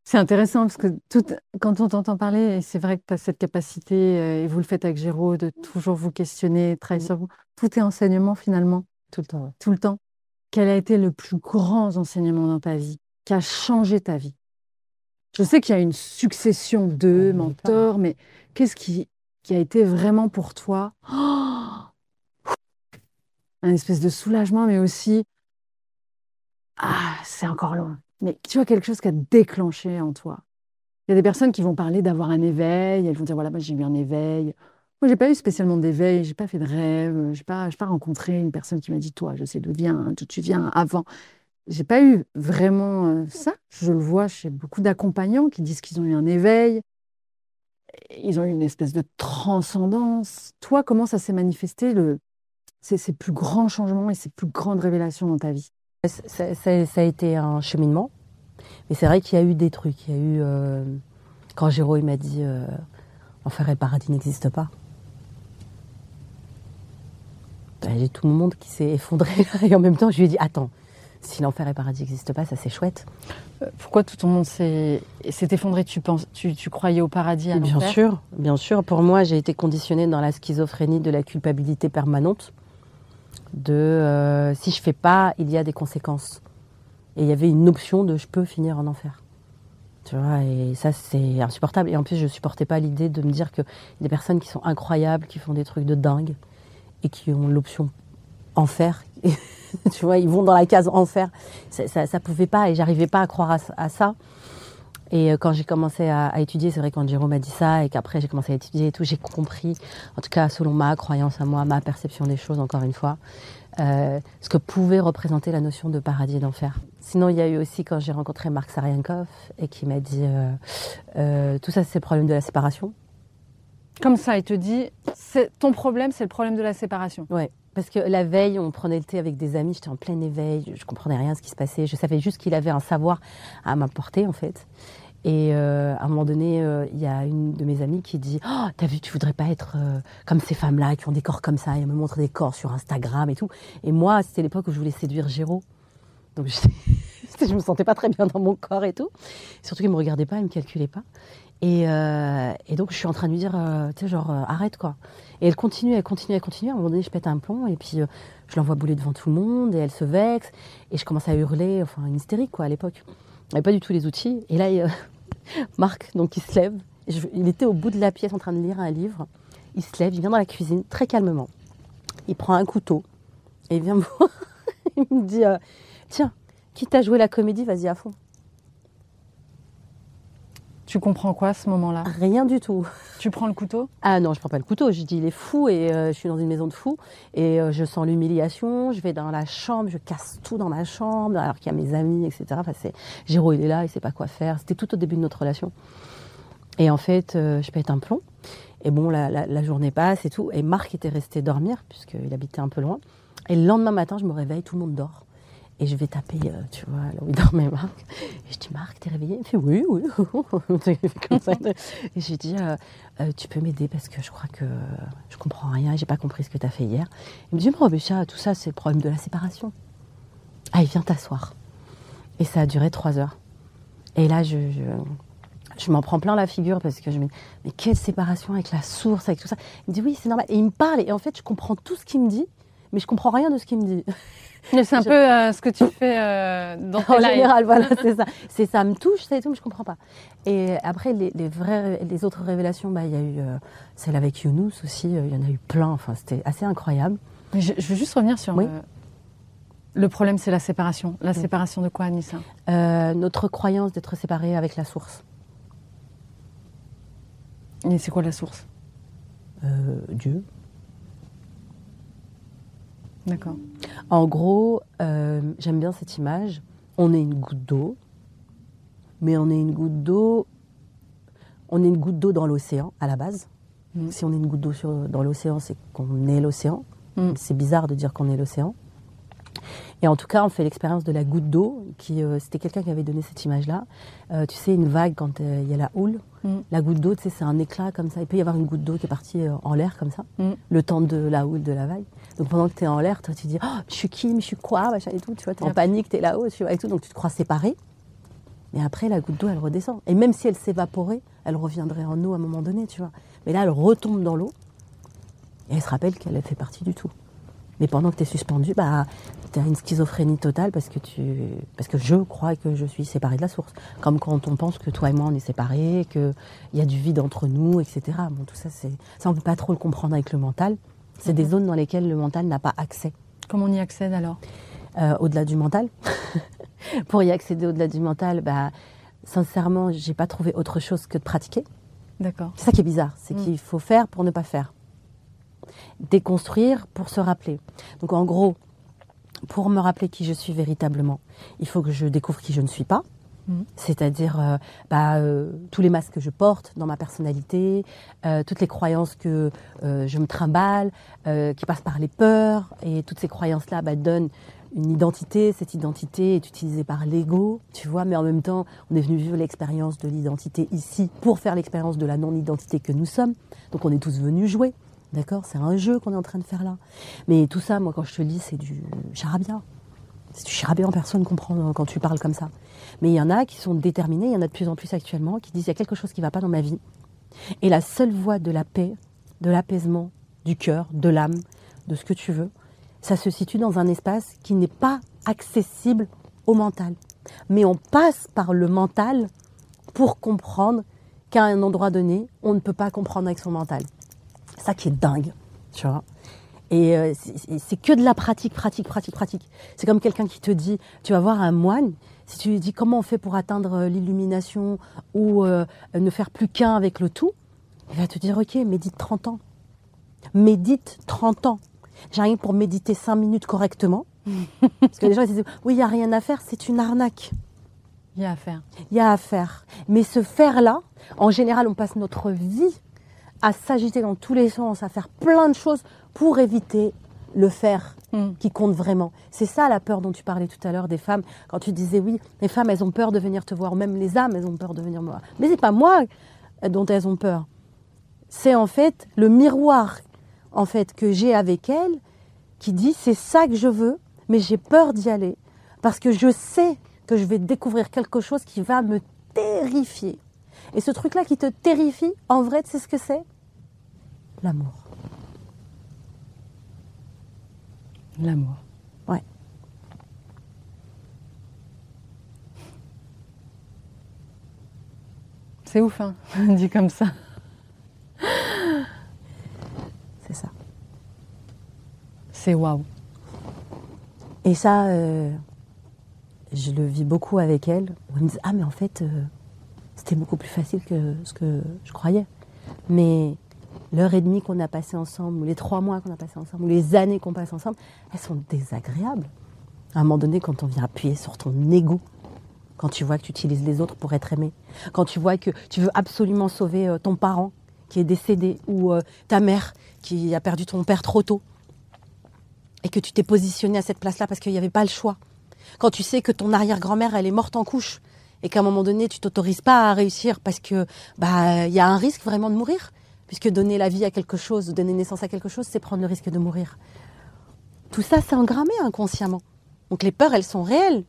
C'est intéressant parce que tout, quand on t'entend parler, et c'est vrai que tu as cette capacité, euh, et vous le faites avec Géraud, de toujours vous questionner, travailler mmh. sur vous. Tout est enseignement finalement. Tout le temps. Tout le temps. Quel a été le plus grand enseignement dans ta vie qui a changé ta vie? Je sais qu'il y a une succession de mentors, mais qu'est-ce qui, qui a été vraiment pour toi? Oh un espèce de soulagement, mais aussi ah, c'est encore loin. Mais tu vois quelque chose qui a déclenché en toi. Il y a des personnes qui vont parler d'avoir un éveil, elles vont dire voilà, moi j'ai eu un éveil. Moi, j'ai pas eu spécialement d'éveil, j'ai pas fait de rêve, j'ai pas, pas rencontré une personne qui m'a dit toi, je sais d'où viens, d'où tu viens avant. J'ai pas eu vraiment euh, ça. Je le vois chez beaucoup d'accompagnants qui disent qu'ils ont eu un éveil. Ils ont eu une espèce de transcendance. Toi, comment ça s'est manifesté le, ces plus grands changements et ces plus grandes révélations dans ta vie Ça, a été un cheminement, mais c'est vrai qu'il y a eu des trucs. Il y a eu euh, quand Géraud m'a dit euh, enfer et paradis n'existe pas. Ben, j'ai tout le monde qui s'est effondré et en même temps je lui ai dit attends, si l'enfer et le paradis n'existe pas, ça c'est chouette. Euh, pourquoi tout le monde s'est effondré? Tu, penses, tu, tu, croyais au paradis à Bien sûr, bien sûr. Pour moi, j'ai été conditionnée dans la schizophrénie de la culpabilité permanente de euh, si je fais pas, il y a des conséquences. Et il y avait une option de je peux finir en enfer. Tu vois, et ça c'est insupportable. Et en plus, je supportais pas l'idée de me dire que des personnes qui sont incroyables, qui font des trucs de dingue et qui ont l'option enfer. tu vois, ils vont dans la case enfer. Ça, ça, ça pouvait pas et j'arrivais pas à croire à ça. Et euh, quand j'ai commencé à, étudier, c'est vrai quand Jérôme m'a dit ça et qu'après j'ai commencé à étudier et tout, j'ai compris, en tout cas selon ma croyance à moi, ma perception des choses, encore une fois, euh, ce que pouvait représenter la notion de paradis et d'enfer. Sinon, il y a eu aussi quand j'ai rencontré Marc Sariankov et qui m'a dit euh, tout ça, c'est le problème de la séparation. Comme ça, il te dit ton problème, c'est le problème de la séparation. Ouais. Parce que la veille, on prenait le thé avec des amis, j'étais en plein éveil, je comprenais rien ce qui se passait. Je savais juste qu'il avait un savoir à m'apporter, en fait. Et euh, à un moment donné, euh, il y a une de mes amies qui dit Oh, t'as vu, tu voudrais pas être euh, comme ces femmes-là qui ont des corps comme ça et me montrent des corps sur Instagram et tout. Et moi, c'était l'époque où je voulais séduire Géraud. Donc je, je me sentais pas très bien dans mon corps et tout. Surtout qu'il me regardait pas, il me calculait pas. Et, et donc je suis en train de lui dire Tu sais, genre, arrête quoi. Et elle continue, elle continue, elle continue. À un moment donné, je pète un plomb et puis euh, je l'envoie bouler devant tout le monde et elle se vexe. Et je commence à hurler, enfin une hystérique quoi à l'époque. Il avait pas du tout les outils. Et là, Marc, donc il se lève. il était au bout de la pièce en train de lire un livre. Il se lève, il vient dans la cuisine très calmement. Il prend un couteau et il vient me voir. il me dit euh, Tiens, quitte à jouer la comédie, vas-y à fond. Tu comprends quoi à ce moment-là? Rien du tout. Tu prends le couteau? Ah non, je prends pas le couteau. Je dis il est fou et euh, je suis dans une maison de fous et euh, je sens l'humiliation. Je vais dans la chambre, je casse tout dans ma chambre alors qu'il y a mes amis, etc. Enfin, c'est Géraud il est là, il sait pas quoi faire. C'était tout au début de notre relation. Et en fait, euh, je pète un plomb. Et bon, la, la, journée passe et tout. Et Marc était resté dormir puisqu'il habitait un peu loin. Et le lendemain matin, je me réveille, tout le monde dort. Et je vais taper, euh, tu vois, là où il dormait Marc. Et je dis, Marc, t'es réveillé? Il fait, oui, oui. et je lui dis, euh, euh, tu peux m'aider parce que je crois que je comprends rien, j'ai pas compris ce que tu as fait hier. Il me dit, mais ça, tout ça, c'est le problème de la séparation. Ah, il vient t'asseoir. Et ça a duré trois heures. Et là, je, je, je m'en prends plein la figure parce que je me dis, mais quelle séparation avec la source, avec tout ça? Il me dit, oui, c'est normal. Et il me parle, et en fait, je comprends tout ce qu'il me dit mais je comprends rien de ce qu'il me dit. C'est un Je- peu euh, ce que tu fais euh, dans en lives. général, voilà, c'est ça. C'est ça me touche, ça et tout, mais je comprends pas. Et après, les, les vraies, les autres révélations, bah, il y a eu euh, celle avec Younous aussi. euh, Il y en a eu plein. Enfin, c'était assez incroyable. Mais je, je veux juste revenir sur Oui. le problème, c'est la séparation. La séparation de quoi, Anissa Euh, notre croyance d'être séparés avec la source. Et c'est quoi la source? Dieu. D'accord. En gros, euh, j'aime bien cette image. On est une goutte d'eau, mais on est une goutte d'eau. On est une goutte d'eau dans l'océan à la base. Mm. Si on est une goutte d'eau dans l'océan, c'est qu'on est l'océan. Mm. C'est bizarre de dire qu'on est l'océan. Et en tout cas, on fait l'expérience de la goutte d'eau. Qui, euh, c'était quelqu'un qui avait donné cette image-là. Euh, tu sais, une vague quand il y a la houle. Mm. La goutte d'eau, tu sais, c'est un éclat comme ça. Il peut y avoir une goutte d'eau qui est partie en l'air comme ça, le temps de la houle de la vague. Donc pendant que tu es en l'air, toi tu dis, oh, je suis qui, mais je suis quoi, machin et tout. Tu vois, tu es en panique, tu es là-haut, tu vois, et tout. Donc tu te crois séparé. Mais après, la goutte d'eau, elle redescend. Et même si elle s'évaporait, elle reviendrait en eau à un moment donné, tu vois. Mais là, elle retombe dans l'eau. Et elle se rappelle qu'elle fait partie du tout. Mais pendant que tu es suspendu, bah, tu as une schizophrénie totale parce que, tu, parce que je crois que je suis séparée de la source. Comme quand on pense que toi et moi, on est séparés, qu'il y a du vide entre nous, etc. Bon, tout ça, c'est, ça on ne peut pas trop le comprendre avec le mental. C'est des zones dans lesquelles le mental n'a pas accès. Comment on y accède alors Euh, au-delà du mental. Pour y accéder au-delà du mental, bah, sincèrement, j'ai pas trouvé autre chose que de pratiquer. D'accord. C'est ça qui est bizarre, c'est Mm. qu'il faut faire pour ne pas faire. Déconstruire pour se rappeler. Donc en gros, pour me rappeler qui je suis véritablement, il faut que je découvre qui je ne suis pas. Mm. C'est-à-dire euh, bah, euh, tous les masques que je porte dans ma personnalité, euh, toutes les croyances que je me trimballe, qui passent par les peurs, et toutes ces croyances-là bah, donnent une identité. Cette identité est utilisée par l'ego, tu vois, mais en même temps, on est venu vivre l'expérience de l'identité ici pour faire l'expérience de la non-identité que nous sommes. Donc on est tous venus jouer, d'accord? C'est un jeu qu'on est en train de faire là. Mais tout ça, moi, quand je te le dis, c'est du charabia. C'est du charabia en personne comprend quand tu parles comme ça. Mais il y en a qui sont déterminés, il y en a de plus en plus actuellement, qui disent il y a quelque chose qui ne va pas dans ma vie. Et la seule voie de la paix, de l'apaisement, du cœur, de l'âme, de ce que tu veux, ça se situe dans un espace qui n'est pas accessible au mental. Mais on passe par le mental pour comprendre qu'à un endroit donné, on ne peut pas comprendre avec son mental. Ça qui est dingue, tu vois. Et euh, c'est- que de la pratique, pratique, pratique, pratique. C'est comme quelqu'un qui te dit, tu vas voir un moine, si tu lui dis comment on fait pour atteindre euh, l'illumination ou euh, ne faire plus qu'un avec le tout, il va te dire, ok, médite 30 ans. Médite 30 ans. J'ai rien pour méditer 5 minutes correctement. Parce que les gens ils disent, oui, il n'y a rien à faire, c'est une arnaque. Il y a à faire. Il y a à faire. Mais ce faire-là, en général, on passe notre vie à s'agiter dans tous les sens, à faire plein de choses pour éviter le faire Mm. qui compte vraiment. C'est ça la peur dont tu parlais tout à l'heure des femmes. Quand tu disais oui, les femmes, elles ont peur de venir te voir, même les âmes, elles ont peur de venir me voir. Mais c'est pas moi euh, dont elles ont peur. C'est en fait le miroir en fait que j'ai avec elles qui dit c'est ça que je veux, mais j'ai peur d'y aller parce que je sais que je vais découvrir quelque chose qui va me terrifier. Et ce truc-là qui te terrifie, en vrai, tu sais ce que c'est? L'amour. L'amour. Ouais. C'est ouf, hein, dit comme ça. C'est ça. C'est waouh. Et ça, euh, je le vis beaucoup avec elle. Elle me dit Ah, mais en fait, euh, c'était beaucoup plus facile que ce que je croyais. Mais l'heure et demie qu'on a passé ensemble, ou les trois mois qu'on a passé ensemble, ou les années qu'on passe ensemble, elles sont désagréables. À un moment donné, quand on vient appuyer sur ton ego, quand tu vois que tu utilises les autres pour être aimé, quand tu vois que tu veux absolument sauver euh, ton parent qui est décédé, ou euh, ta mère qui a perdu ton père trop tôt, et que tu t'es positionné à cette place-là parce qu'il n'y avait pas le choix. Quand tu sais que ton arrière-grand-mère, elle est morte en couche et qu'à un moment donné, tu t'autorises pas à réussir parce que bah il y a un risque vraiment de mourir, puisque donner la vie à quelque chose, donner naissance à quelque chose, c'est prendre le risque de mourir. Tout ça, c'est engrammé inconsciemment. Donc les peurs, elles sont réelles.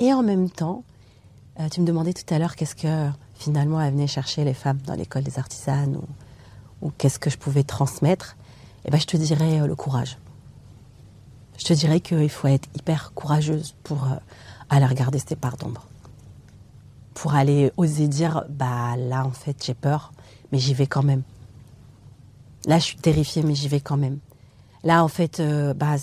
Et en même temps, euh, tu me demandais tout à l'heure qu'est-ce que finalement elle venait chercher les femmes dans l'école des artisanes ou, qu'est-ce que je pouvais transmettre. Eh ben, je te dirais euh, le courage. je te dirais qu'il faut être hyper courageuse pour euh, aller regarder ces parts d'ombre. Pour aller oser dire, bah là, en fait, j'ai peur, mais j'y vais quand même. Là, je suis terrifiée, mais j'y vais quand même. Là, en fait, euh, bah,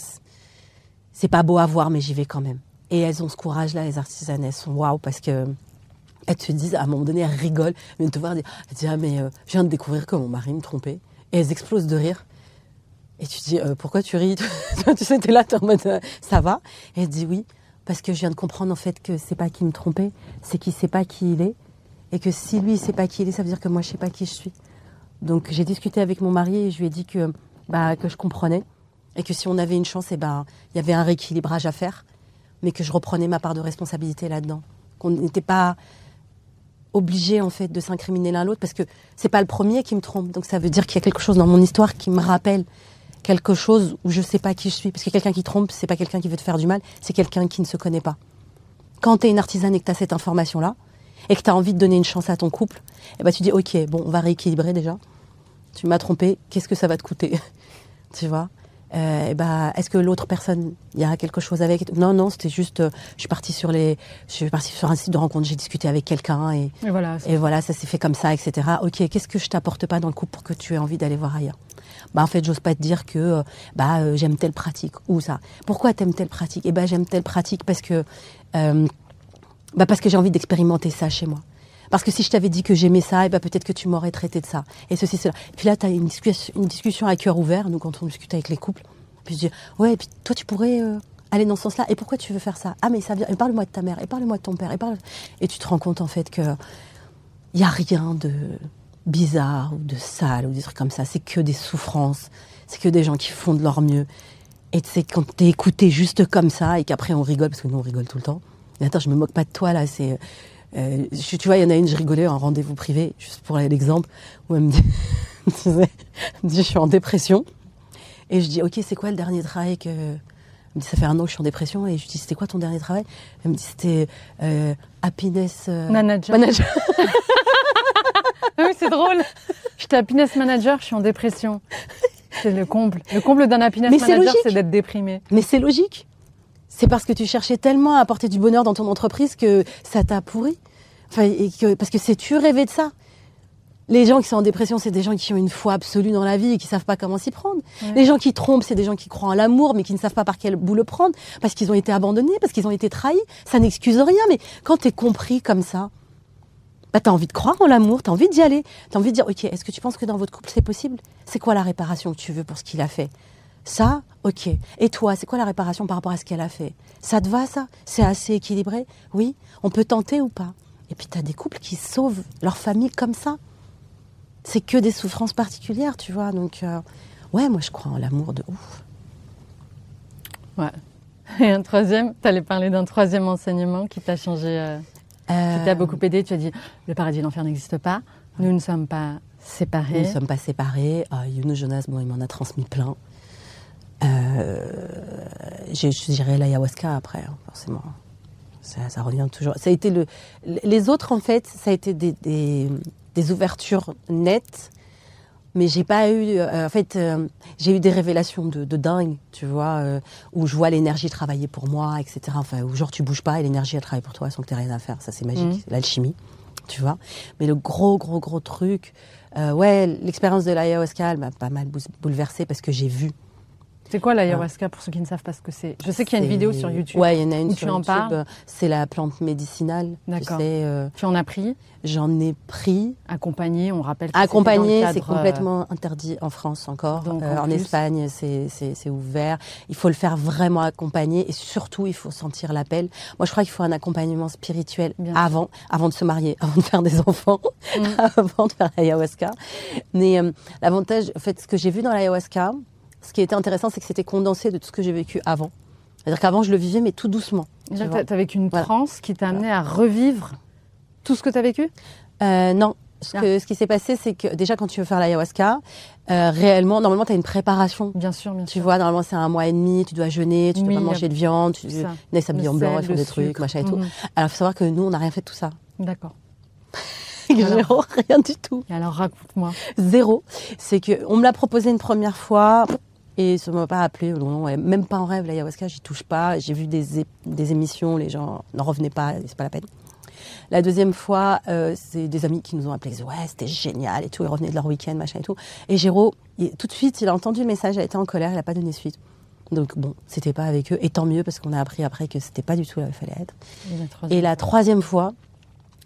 c'est pas beau à voir, mais j'y vais quand même. Et elles ont ce courage-là, les artisanes, elles sont waouh, parce que elles te disent, à un moment donné, elles rigolent, elles viennent te voir, elles disent, ah, mais euh, je viens de découvrir que mon mari me trompait. Et elles explosent de rire. Et tu dis, euh, pourquoi tu ris Tu sais, t'es là, t'es en mode, ça va Et elle dit, oui, parce que je viens de comprendre en fait que c'est pas qui me trompait, c'est qu'il sait pas qui il est. Et que si lui, il sait pas qui il est, ça veut dire que moi, je sais pas qui je suis. Donc j'ai discuté avec mon mari et je lui ai dit que, bah, que je comprenais. Et que si on avait une chance, et eh ben, il y avait un rééquilibrage à faire. Mais que je reprenais ma part de responsabilité là-dedans. Qu'on n'était pas obligé en fait de s'incriminer l'un l'autre parce que c'est pas le premier qui me trompe. Donc ça veut dire qu'il y a quelque chose dans mon histoire qui me rappelle quelque chose où je sais pas qui je suis. Parce que quelqu'un qui trompe, c'est pas quelqu'un qui veut te faire du mal, c'est quelqu'un qui ne se connaît pas. Quand tu es une artisane et que tu as cette information-là, et que tu as envie de donner une chance à ton couple, eh ben tu dis, ok, bon, on va rééquilibrer déjà. Tu m'as trompé, qu'est-ce que ça va te coûter Tu vois euh, ben, est-ce que l'autre personne, il y a quelque chose avec? Non, non, c'était juste, euh, je suis partie sur les, je suis partie sur un site de rencontre, j'ai discuté avec quelqu'un et, Et voilà. et voilà, ça s'est fait comme ça, etc. Ok, qu'est-ce que je t'apporte pas dans le couple pour que tu aies envie d'aller voir ailleurs? Bah en fait, j'ose pas te dire que euh, bah euh, j'aime telle pratique ou ça. Pourquoi t'aimes telle pratique? Eh ben j'aime telle pratique parce que bah parce que j'ai envie d'expérimenter ça chez moi. Parce que si je t'avais dit que j'aimais ça, et ben peut-être que tu m'aurais traité de ça. Et ceci, cela. Puis là, tu as une discussion, une discussion à cœur ouvert, nous, quand on discute avec les couples. Puis je dis, ouais, et puis toi, tu pourrais euh, aller dans ce sens-là. Et pourquoi tu veux faire ça? Ah, mais ça vient. Et parle-moi de ta mère, et parle-moi de ton père, et parle. Et tu te rends compte, en fait, que il n'y a rien de bizarre ou de sale ou des trucs comme ça. C'est que des souffrances. C'est que des gens qui font de leur mieux. Et c'est quand t'es écouté juste comme ça et qu'après on rigole, parce que nous on rigole tout le temps. Mais attends, je me moque pas de toi là, c'est. euh, je- tu vois, il y en a une, je rigolais en rendez-vous privé, juste pour l'exemple, où elle me dit, elle me dit, je suis en dépression. Et je dis, ok, c'est quoi le dernier travail que. Elle me dit, ça fait un an que je suis en dépression. Et je lui dis, c'était quoi ton dernier travail? Elle me dit, c'était euh, happiness euh, Manager. manager. Ah oui, c'est drôle. J'étais happiness manager, je suis en dépression. C'est le comble. Le comble d'un happiness Mais manager, c'est d'être déprimé. Mais c'est logique. C'est parce que tu cherchais tellement à apporter du bonheur dans ton entreprise que ça t'a pourri. Enfin, et que, parce que c'est tu rêvais de ça? Les gens qui sont en dépression, c'est des gens qui ont une foi absolue dans la vie et qui savent pas comment s'y prendre. Ouais. Les gens qui trompent, c'est des gens qui croient en l'amour mais qui ne savent pas par quel bout le prendre parce qu'ils ont été abandonnés, parce qu'ils ont été trahis. Ça n'excuse rien, mais quand tu es compris comme ça, bah, tu as envie de croire en l'amour, tu as envie d'y aller. Tu as envie de dire, OK, est-ce que tu penses que dans votre couple, c'est possible? C'est quoi la réparation que tu veux pour ce qu'il a fait? Ça, OK. Et toi, c'est quoi la réparation par rapport à ce qu'elle a fait? Ça te va, ça? C'est assez équilibré? Oui? On peut tenter ou pas? Et puis, tu as des couples qui sauvent leur famille comme ça. C'est que des souffrances particulières, tu vois. Donc, euh, ouais, moi, je crois en l'amour de ouf. Ouais. Et un troisième, tu allais parler d'un troisième enseignement qui t'a changé, euh, qui t'a Euh, beaucoup aidé. Tu as dit, le paradis et l'enfer n'existent pas. Nous ne sommes pas séparés. Nous ne sommes pas séparés. Euh, Younes Jonas, bon, il m'en a transmis plein. Euh, je, je dirais l'ayahuasca après, hein, forcément. Ça, ça revient toujours. Ça a été le, les autres, en fait, ça a été des, des, des ouvertures nettes. Mais j'ai pas eu, euh, en fait, euh, j'ai eu des révélations de, de dingue, tu vois, euh, où je vois l'énergie travailler pour moi, etc. Enfin, où genre tu bouges pas et l'énergie elle travaille pour toi sans que tu rien à faire. Ça c'est magique, c'est l'alchimie, tu vois. Mais le gros, gros, gros truc, euh, ouais, l'expérience de l'ayahuasca elle m'a pas mal bouleversée parce que j'ai vu. C'est quoi l'ayahuasca pour ceux qui ne savent pas ce que c'est? Je sais qu'il y a une vidéo sur YouTube. Ouais, il y en a une où sur tu en YouTube. parles. C'est la plante médicinale. Tu D'accord. sais, euh, Tu en as pris, j'en ai pris. accompagné, on rappelle que Accompagné, c'est euh, complètement interdit en France encore. donc, Euh, en. Espagne, c'est ouvert. Il faut le faire vraiment accompagné et surtout, il faut sentir l'appel. Moi, je crois qu'il faut un accompagnement spirituel Bien sûr. avant, avant de se marier, avant de faire des enfants, Mm. avant de faire l'ayahuasca. Mais euh, l'avantage, en fait, ce que j'ai vu dans l'ayahuasca, ce qui était intéressant, c'est que c'était condensé de tout ce que j'ai vécu avant. C'est-à-dire qu'avant, je le vivais, mais tout doucement. tu as vécu une Voilà. transe qui t'a amené à revivre tout ce que tu as vécu? Euh, non. Ce, Ah. que- ce qui s'est passé, c'est que déjà, quand tu veux faire l'ayahuasca, euh, réellement, normalement, tu as une préparation. Bien sûr, bien Tu sûr. vois, normalement, c'est un mois et demi, tu dois jeûner, tu dois Oui, pas y a- manger de viande, tu s'habillent Le en blanc, ils font des trucs, machin et tout. Mhm. Alors, il faut savoir que nous, on n'a rien fait de tout ça. D'accord. Zéro, rien du tout. Et alors, raconte-moi. Zéro. C'est que on me l'a proposé une première fois. Et ça m'a pas appelé, non, non, même pas en rêve, l'ayahuasca, j'y touche pas. J'ai vu des, émissions, les gens n'en revenaient pas, c'est pas la peine. La deuxième fois, euh, c'est des amis qui nous ont appelés, ouais, c'était génial et tout, ils revenaient de leur week-end, machin et tout. Et Géraud, il- tout de suite, il a entendu le message, il a été en colère, il a pas donné suite. Donc bon, c'était pas avec eux, et tant mieux parce qu'on a appris après que c'était pas du tout là où il fallait être. Et la troisième. Et la troisième fois,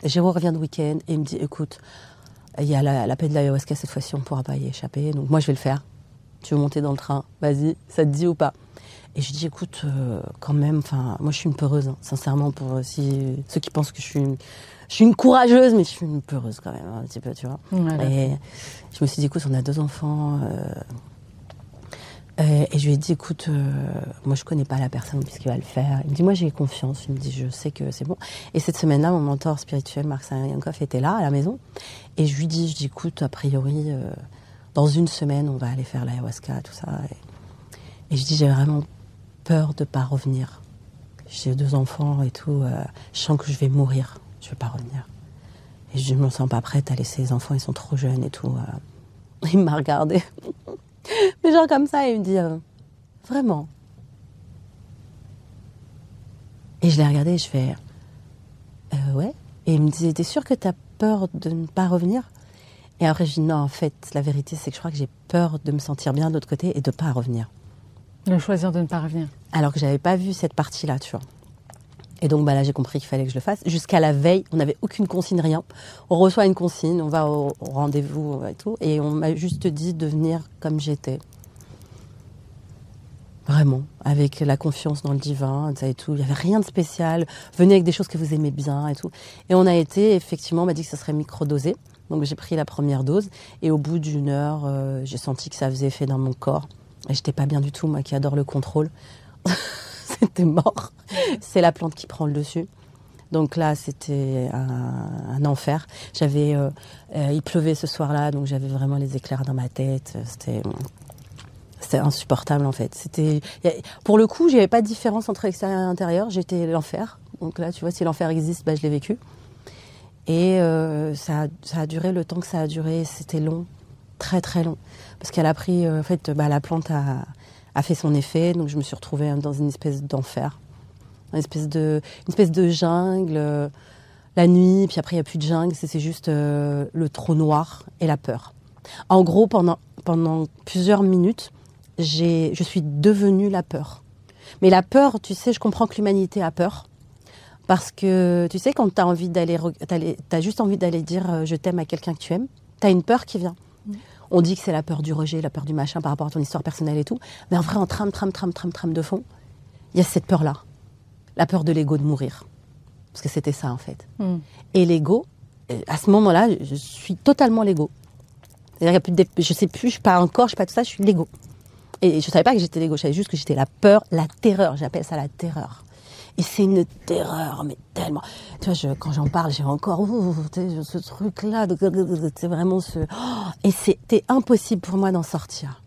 Géraud revient de week-end et il me dit écoute, il y a la, la paix de l'ayahuasca cette fois-ci, on ne pourra pas y échapper. Donc moi, je vais le faire. Tu veux monter dans le train Vas-y, ça te dit ou pas? Et je dis écoute, euh, quand même, enfin, moi, je suis une peureuse, hein, sincèrement, pour euh, si, ceux qui pensent que je suis, une, je suis une courageuse, mais je suis une peureuse quand même, un petit peu, tu vois. Voilà. Et je me suis dit, écoute, on a deux enfants. euh, et je lui ai dit, écoute, moi je connais pas la personne puisqu'il va le faire? Il me dit, moi j'ai confiance. Il me dit, je sais que c'est bon. Et cette semaine-là, mon mentor spirituel, Marc Saint-Yankoff, était là à la maison. Et je lui dis, je dis, écoute, a priori, dans une semaine, on va aller faire l'ayahuasca, tout ça. Et, je dis, j'ai vraiment peur de pas revenir. J'ai deux enfants et tout. euh, je sens que je vais mourir. Je vais pas revenir. Et je me sens pas prête à laisser les enfants, ils sont trop jeunes et tout. euh. Il m'a regardé. Mais genre comme ça, il me dit euh, Vraiment Et je l'ai regardé et je fais Euh, Ouais. Et il me dit T'es sûr que t'as peur de ne pas revenir? Et après, je dis Non, en fait, la vérité, c'est que je crois que j'ai peur de me sentir bien de l'autre côté et de pas revenir. De choisir de ne pas revenir. Alors que j'avais pas vu cette partie-là, tu vois. Et donc bah là, j'ai compris qu'il fallait que je le fasse. Jusqu'à la veille, on n'avait aucune consigne, rien. On reçoit une consigne, on va au, au rendez-vous et tout, et on m'a juste dit de venir comme j'étais. Vraiment, avec la confiance dans le divin, ça et tout. Il n'y avait rien de spécial. Venez avec des choses que vous aimez bien et tout. Et on a été, effectivement, on m'a dit que ça serait microdosé. Donc j'ai pris la première dose, et au bout d'une heure, euh, j'ai senti que ça faisait effet dans mon corps. Et j'étais pas bien du tout, moi qui adore le contrôle. c'était mort. C'est la plante qui prend le dessus. Donc là, c'était un, enfer. J'avais, euh, euh, il pleuvait ce soir-là, donc j'avais vraiment les éclairs dans ma tête. C'était, c'était insupportable en fait. C'était, pour le coup, j'avais pas de différence entre l'extérieur et l'intérieur. J'étais l'enfer. Donc là, tu vois, si l'enfer existe, bah, je l'ai vécu. Et euh, ça, a, ça a duré le temps que ça a duré. C'était long, très très long, parce qu'elle a pris, euh, en fait, bah, la plante a, a fait son effet. Donc je me suis retrouvée dans une espèce d'enfer, une espèce de, une espèce de jungle. euh, la nuit, puis après il n'y a plus de jungle, c'est juste euh, le trou noir et la peur. En gros, pendant, pendant plusieurs minutes, je suis devenue la peur. Mais la peur, tu sais, je comprends que l'humanité a peur. Parce que, tu sais, quand tu as envie d'aller, tu as juste envie d'aller dire euh, je t'aime à quelqu'un que tu aimes, tu as une peur qui vient. On dit que c'est la peur du rejet, la peur du machin par rapport à ton histoire personnelle et tout. Mais en vrai, en trame, trame, trame, trame, trame de fond, il y a cette peur-là. La peur de l'ego de mourir. Parce que c'était ça, en fait. Hmm. Et l'ego, euh, à ce moment-là, je suis totalement l'ego. C'est-à-dire qu'il a plus de je sais plus, je suis pas un corps, je suis pas tout ça, je suis l'ego. Et je savais pas que j'étais l'ego, je savais juste que j'étais la peur, la terreur. J'appelle ça la terreur. Et c'est une terreur, mais tellement. Tu vois, je- quand j'en parle, j'ai encore ce truc-là. C'est vraiment ce. Oh, et c'était impossible pour moi d'en sortir.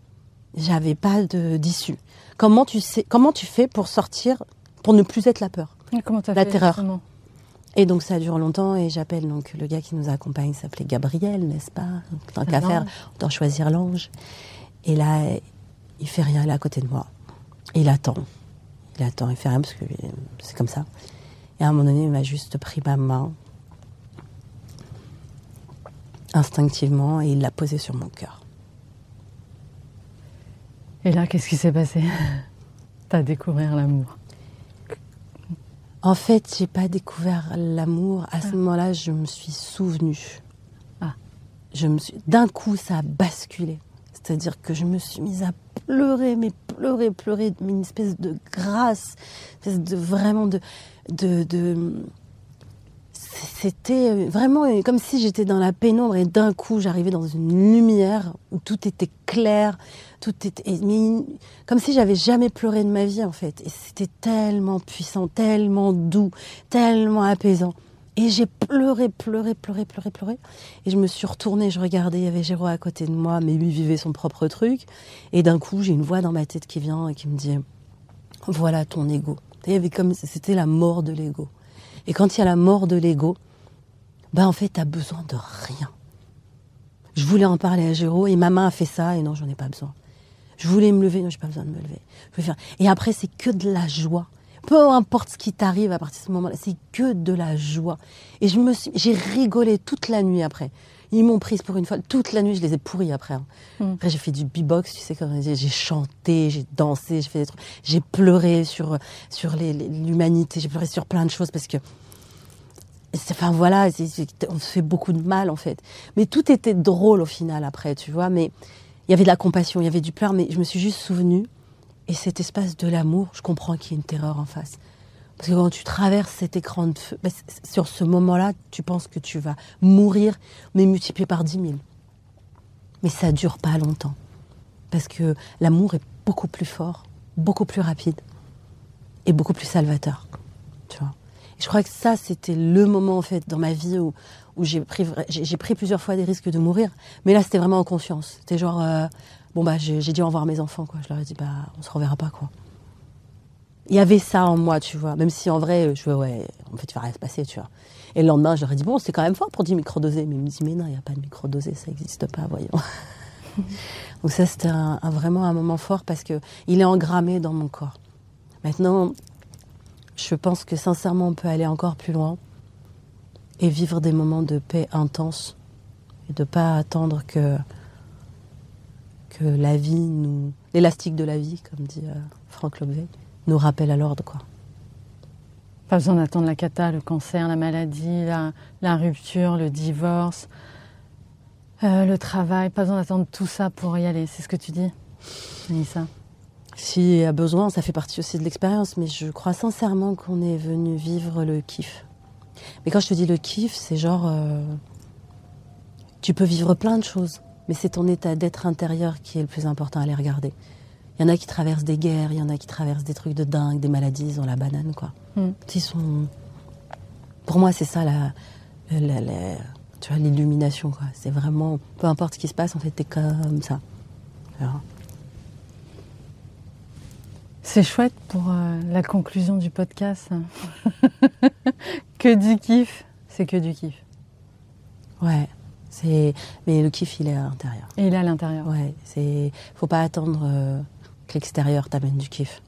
J'avais pas d'issue. Comment tu sais, comment tu fais pour sortir, pour ne plus être la peur? Et Comment t'as La fait terreur. justement? Et donc ça dure longtemps et j'appelle donc le gars qui nous accompagne s'appelait Gabriel, n'est-ce pas? Donc, Tant qu'à L'ange. faire, autant choisir l'ange. Et là, il fait rien, il est à côté de moi. Il attend. Il fait rien parce que c'est comme ça. Et à un moment donné, il m'a juste pris ma main instinctivement et il l'a posée sur mon cœur. Et là, qu'est-ce qui s'est passé? T'as découvert l'amour? En fait, j'ai pas découvert l'amour. À ce moment-là, je me suis souvenue. Ah. Je me suis, d'un coup, ça a basculé. C'est-à-dire que je me suis mise à pleurer, mais pleurer, pleurer, mais une espèce de grâce, une espèce de vraiment de, de, de- c'était vraiment comme si j'étais dans la pénombre et d'un coup j'arrivais dans une lumière où tout était clair, tout était comme si j'avais jamais pleuré de ma vie en fait. Et c'était tellement puissant, tellement doux, tellement apaisant. Et j'ai pleuré, pleuré, pleuré, pleuré, pleuré. Et je me suis retournée, je regardais, il y avait Géraud à côté de moi, mais lui vivait son propre truc. Et d'un coup, j'ai une voix dans ma tête qui vient et qui me dit Voilà ton ego. Il y comme c'était la mort de l'ego. Et quand il y a la mort de l'ego, ben en fait, t'as besoin de rien. Je voulais en parler à Géraud et ma main a fait ça et non, j'en ai pas besoin. Je voulais me lever, non, j'ai pas besoin de me lever. Je faire. Et après, c'est que de la joie. Peu importe ce qui t'arrive à partir de ce moment-là, c'est que de la joie. Et je me suis, j'ai rigolé toute la nuit après. Ils m'ont prise pour une fois. Toute la nuit, je les ai pourris après. hein. Mm. Après, j'ai fait du beatbox, tu sais, comme j'ai j'ai chanté, j'ai dansé, j'ai fait des trucs. J'ai pleuré sur, sur l'humanité, j'ai pleuré sur plein de choses parce que. Enfin voilà, on se fait beaucoup de mal en fait. Mais tout était drôle au final après, tu vois. Mais il y avait de la compassion, il y avait du pleur, mais je me suis juste souvenue. Et cet espace de l'amour, je comprends qu'il y ait une terreur en face. Parce que quand tu traverses cet écran de feu, c- sur ce moment-là, tu penses que tu vas mourir, mais multiplié par 10 000. Mais ça dure pas longtemps. Parce que l'amour est beaucoup plus fort, beaucoup plus rapide et beaucoup plus salvateur. Tu vois. Je crois que ça, c'était le moment en fait dans ma vie où, j'ai pris plusieurs fois des risques de mourir. Mais là, c'était vraiment en conscience. C'était genre, euh, bon bah, j'ai dit au revoir à mes enfants, quoi. Je leur ai dit, bah, on se reverra pas, quoi. Il y avait ça en moi, tu vois. Même si en vrai, je ouais, en fait, il va rien se passer, tu vois. Et le lendemain, je leur ai dit, bon, c'est quand même fort pour dire microdosé. Mais ils me disent, mais non, il n'y a pas de microdosé, ça n'existe pas, voyons. Donc ça, c'était vraiment un moment fort parce que il est engrammé dans mon corps. Maintenant, je pense que sincèrement, on peut aller encore plus loin et vivre des moments de paix intense et de pas attendre que que la vie nous, l'élastique de la vie, comme dit euh, Franck Lobvé, nous rappelle à l'ordre, quoi. Pas besoin d'attendre la cata, le cancer, la maladie, la, la rupture, le divorce, euh, le travail. Pas besoin d'attendre tout ça pour y aller. C'est ce que tu dis, Anissa. S'il y a besoin, ça fait partie aussi de l'expérience, mais je crois sincèrement qu'on est venu vivre le kiff. Mais quand je te dis le kiff, c'est genre. euh, tu peux vivre plein de choses, mais c'est ton état d'être intérieur qui est le plus important à aller regarder. Il y en a qui traversent des guerres, il y en a qui traversent des trucs de dingue, des maladies, ils ont la banane, quoi. Mm. Ils sont. Pour moi, c'est ça la. la- la- tu vois, l'illumination, quoi. C'est vraiment. Peu importe ce qui se passe, en fait, t'es comme ça. Alors, C'est chouette pour euh, la conclusion du podcast. que du kiff, c'est que du kiff. Ouais, c'est mais le kiff il est à l'intérieur. Et il est à l'intérieur. Ouais, c'est faut pas attendre euh, que l'extérieur t'amène du kiff.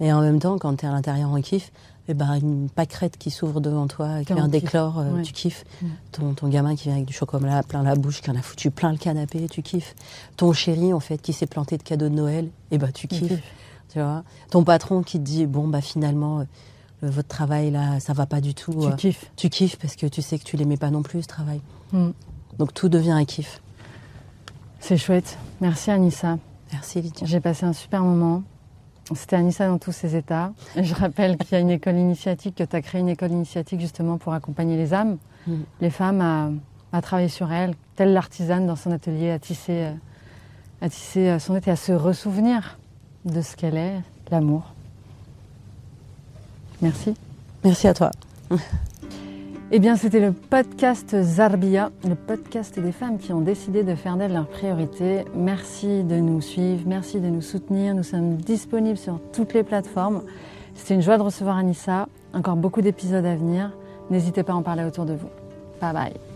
Mais en même temps, quand tu es à l'intérieur en kiff, eh ben une pâquerette qui s'ouvre devant toi, qui vient d'éclore, euh, Ouais. tu kiffes. Mm. Ton, ton gamin qui vient avec du chocolat plein la bouche, qui en a foutu plein le canapé, tu kiffes. Ton chéri en fait qui s'est planté de cadeaux de Noël, et ben tu kiffes. kiffes. Tu vois? Ton patron qui te dit bon bah finalement euh, votre travail là ça va pas du tout. Tu euh, kiffes. tu kiffes parce que tu sais que tu l'aimais pas non plus ce travail. Mm. Donc tout devient un kiff. C'est chouette. Merci Anissa. Merci Lydia. J'ai passé un super moment. C'était Anissa dans tous ses états. Je rappelle qu'il y a une école initiatique, que tu as créé une école initiatique justement pour accompagner les âmes, Mm. les femmes à, à travailler sur elles, telle l'artisane dans son atelier, à tisser, euh, à tisser euh, son être et à se ressouvenir de ce qu'elle est, l'amour. Merci. Merci à toi. Eh bien, c'était le podcast Zarbia, le podcast des femmes qui ont décidé de faire d'elle leur priorité. Merci de nous suivre, merci de nous soutenir. Nous sommes disponibles sur toutes les plateformes. C'était une joie de recevoir Anissa. Encore beaucoup d'épisodes à venir. N'hésitez pas à en parler autour de vous. Bye bye.